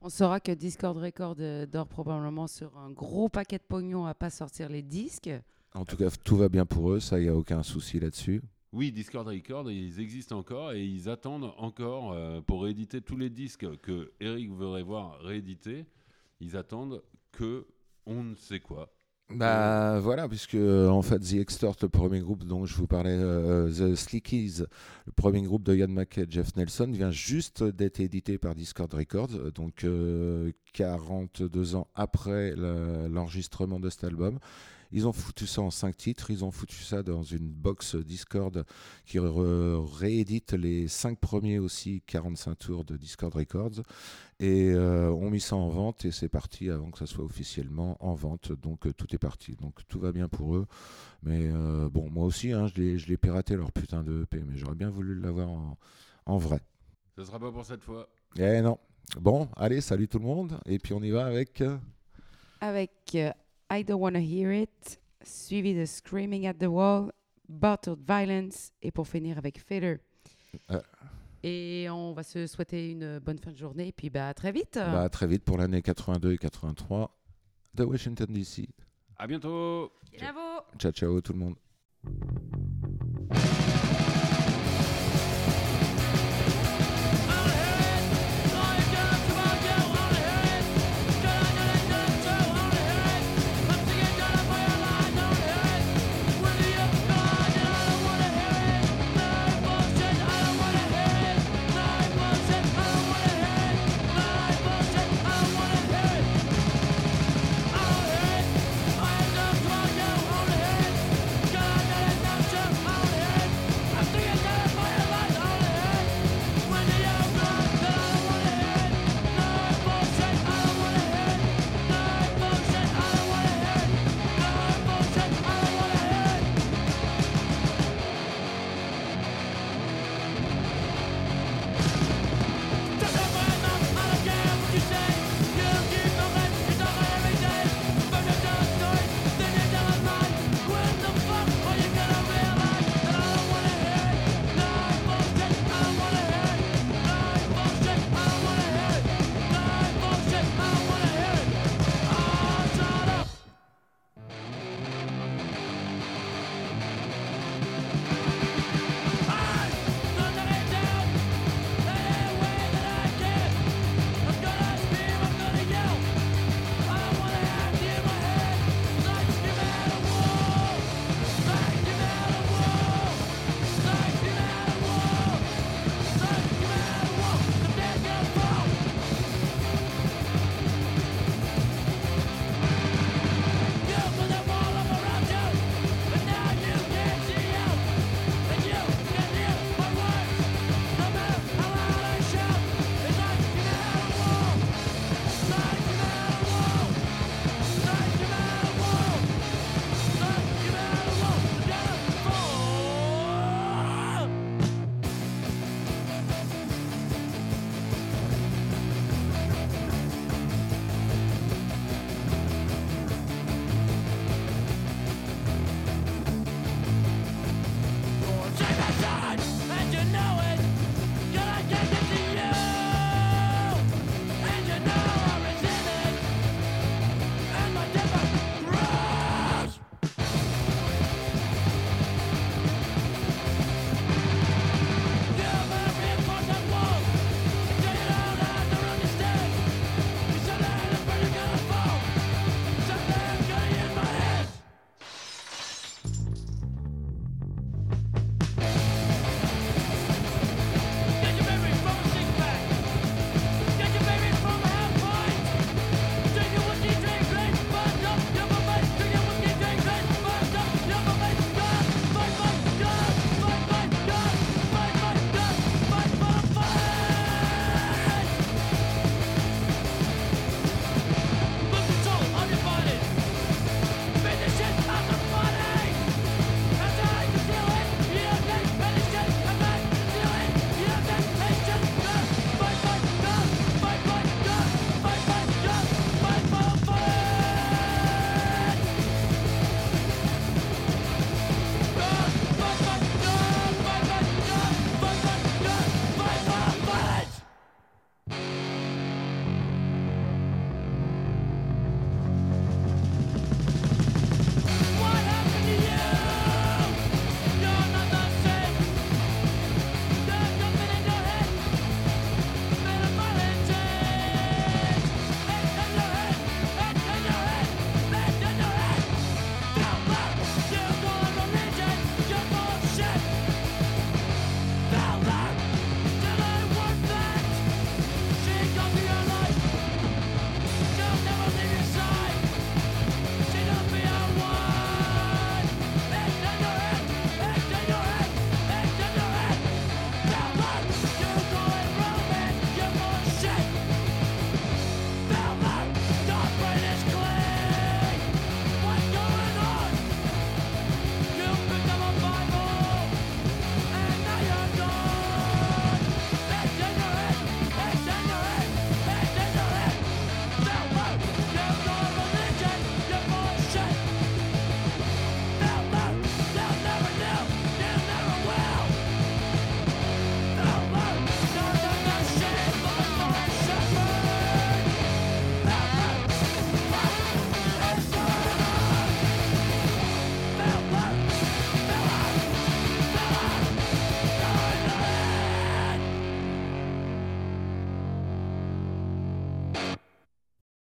On saura que Discord Record euh, dort probablement sur un gros paquet de pognon à pas sortir les disques. En tout cas, tout va bien pour eux, ça, il n'y a aucun souci là-dessus. Oui, Discord Record, ils existent encore et ils attendent encore euh, pour rééditer tous les disques que Eric voudrait voir réédités. Ils attendent que on ne sait quoi. Bah voilà, puisque euh, en fait The Extort, le premier groupe dont je vous parlais, euh, The Slickies, le premier groupe de Ian McKay et Jeff Nelson, vient juste d'être édité par Discord Records, euh, donc euh, 42 ans après le- l'enregistrement de cet album. Ils ont foutu ça en cinq titres, ils ont foutu ça dans une box Discord qui réédite les cinq premiers aussi 45 tours de Discord Records et euh, on mis ça en vente et c'est parti avant que ça soit officiellement en vente. Donc euh, tout est parti. Donc tout va bien pour eux. Mais euh, bon, moi aussi, hein, je l'ai piraté leur putain de EP, mais j'aurais bien voulu l'avoir en, en vrai. Ce sera pas pour cette fois. Eh non. Bon, allez, salut tout le monde. Et puis on y va avec. euh, Avec euh, I Don't Wanna Hear It, suivi de Screaming at the Wall, Bottled Violence, et pour finir avec Fader. Euh. Et on va se souhaiter une bonne fin de journée, et puis bah, à très vite. bah, très vite pour l'année 82 et 83 de Washington DC. À bientôt. Bravo Ciao, ciao tout le monde.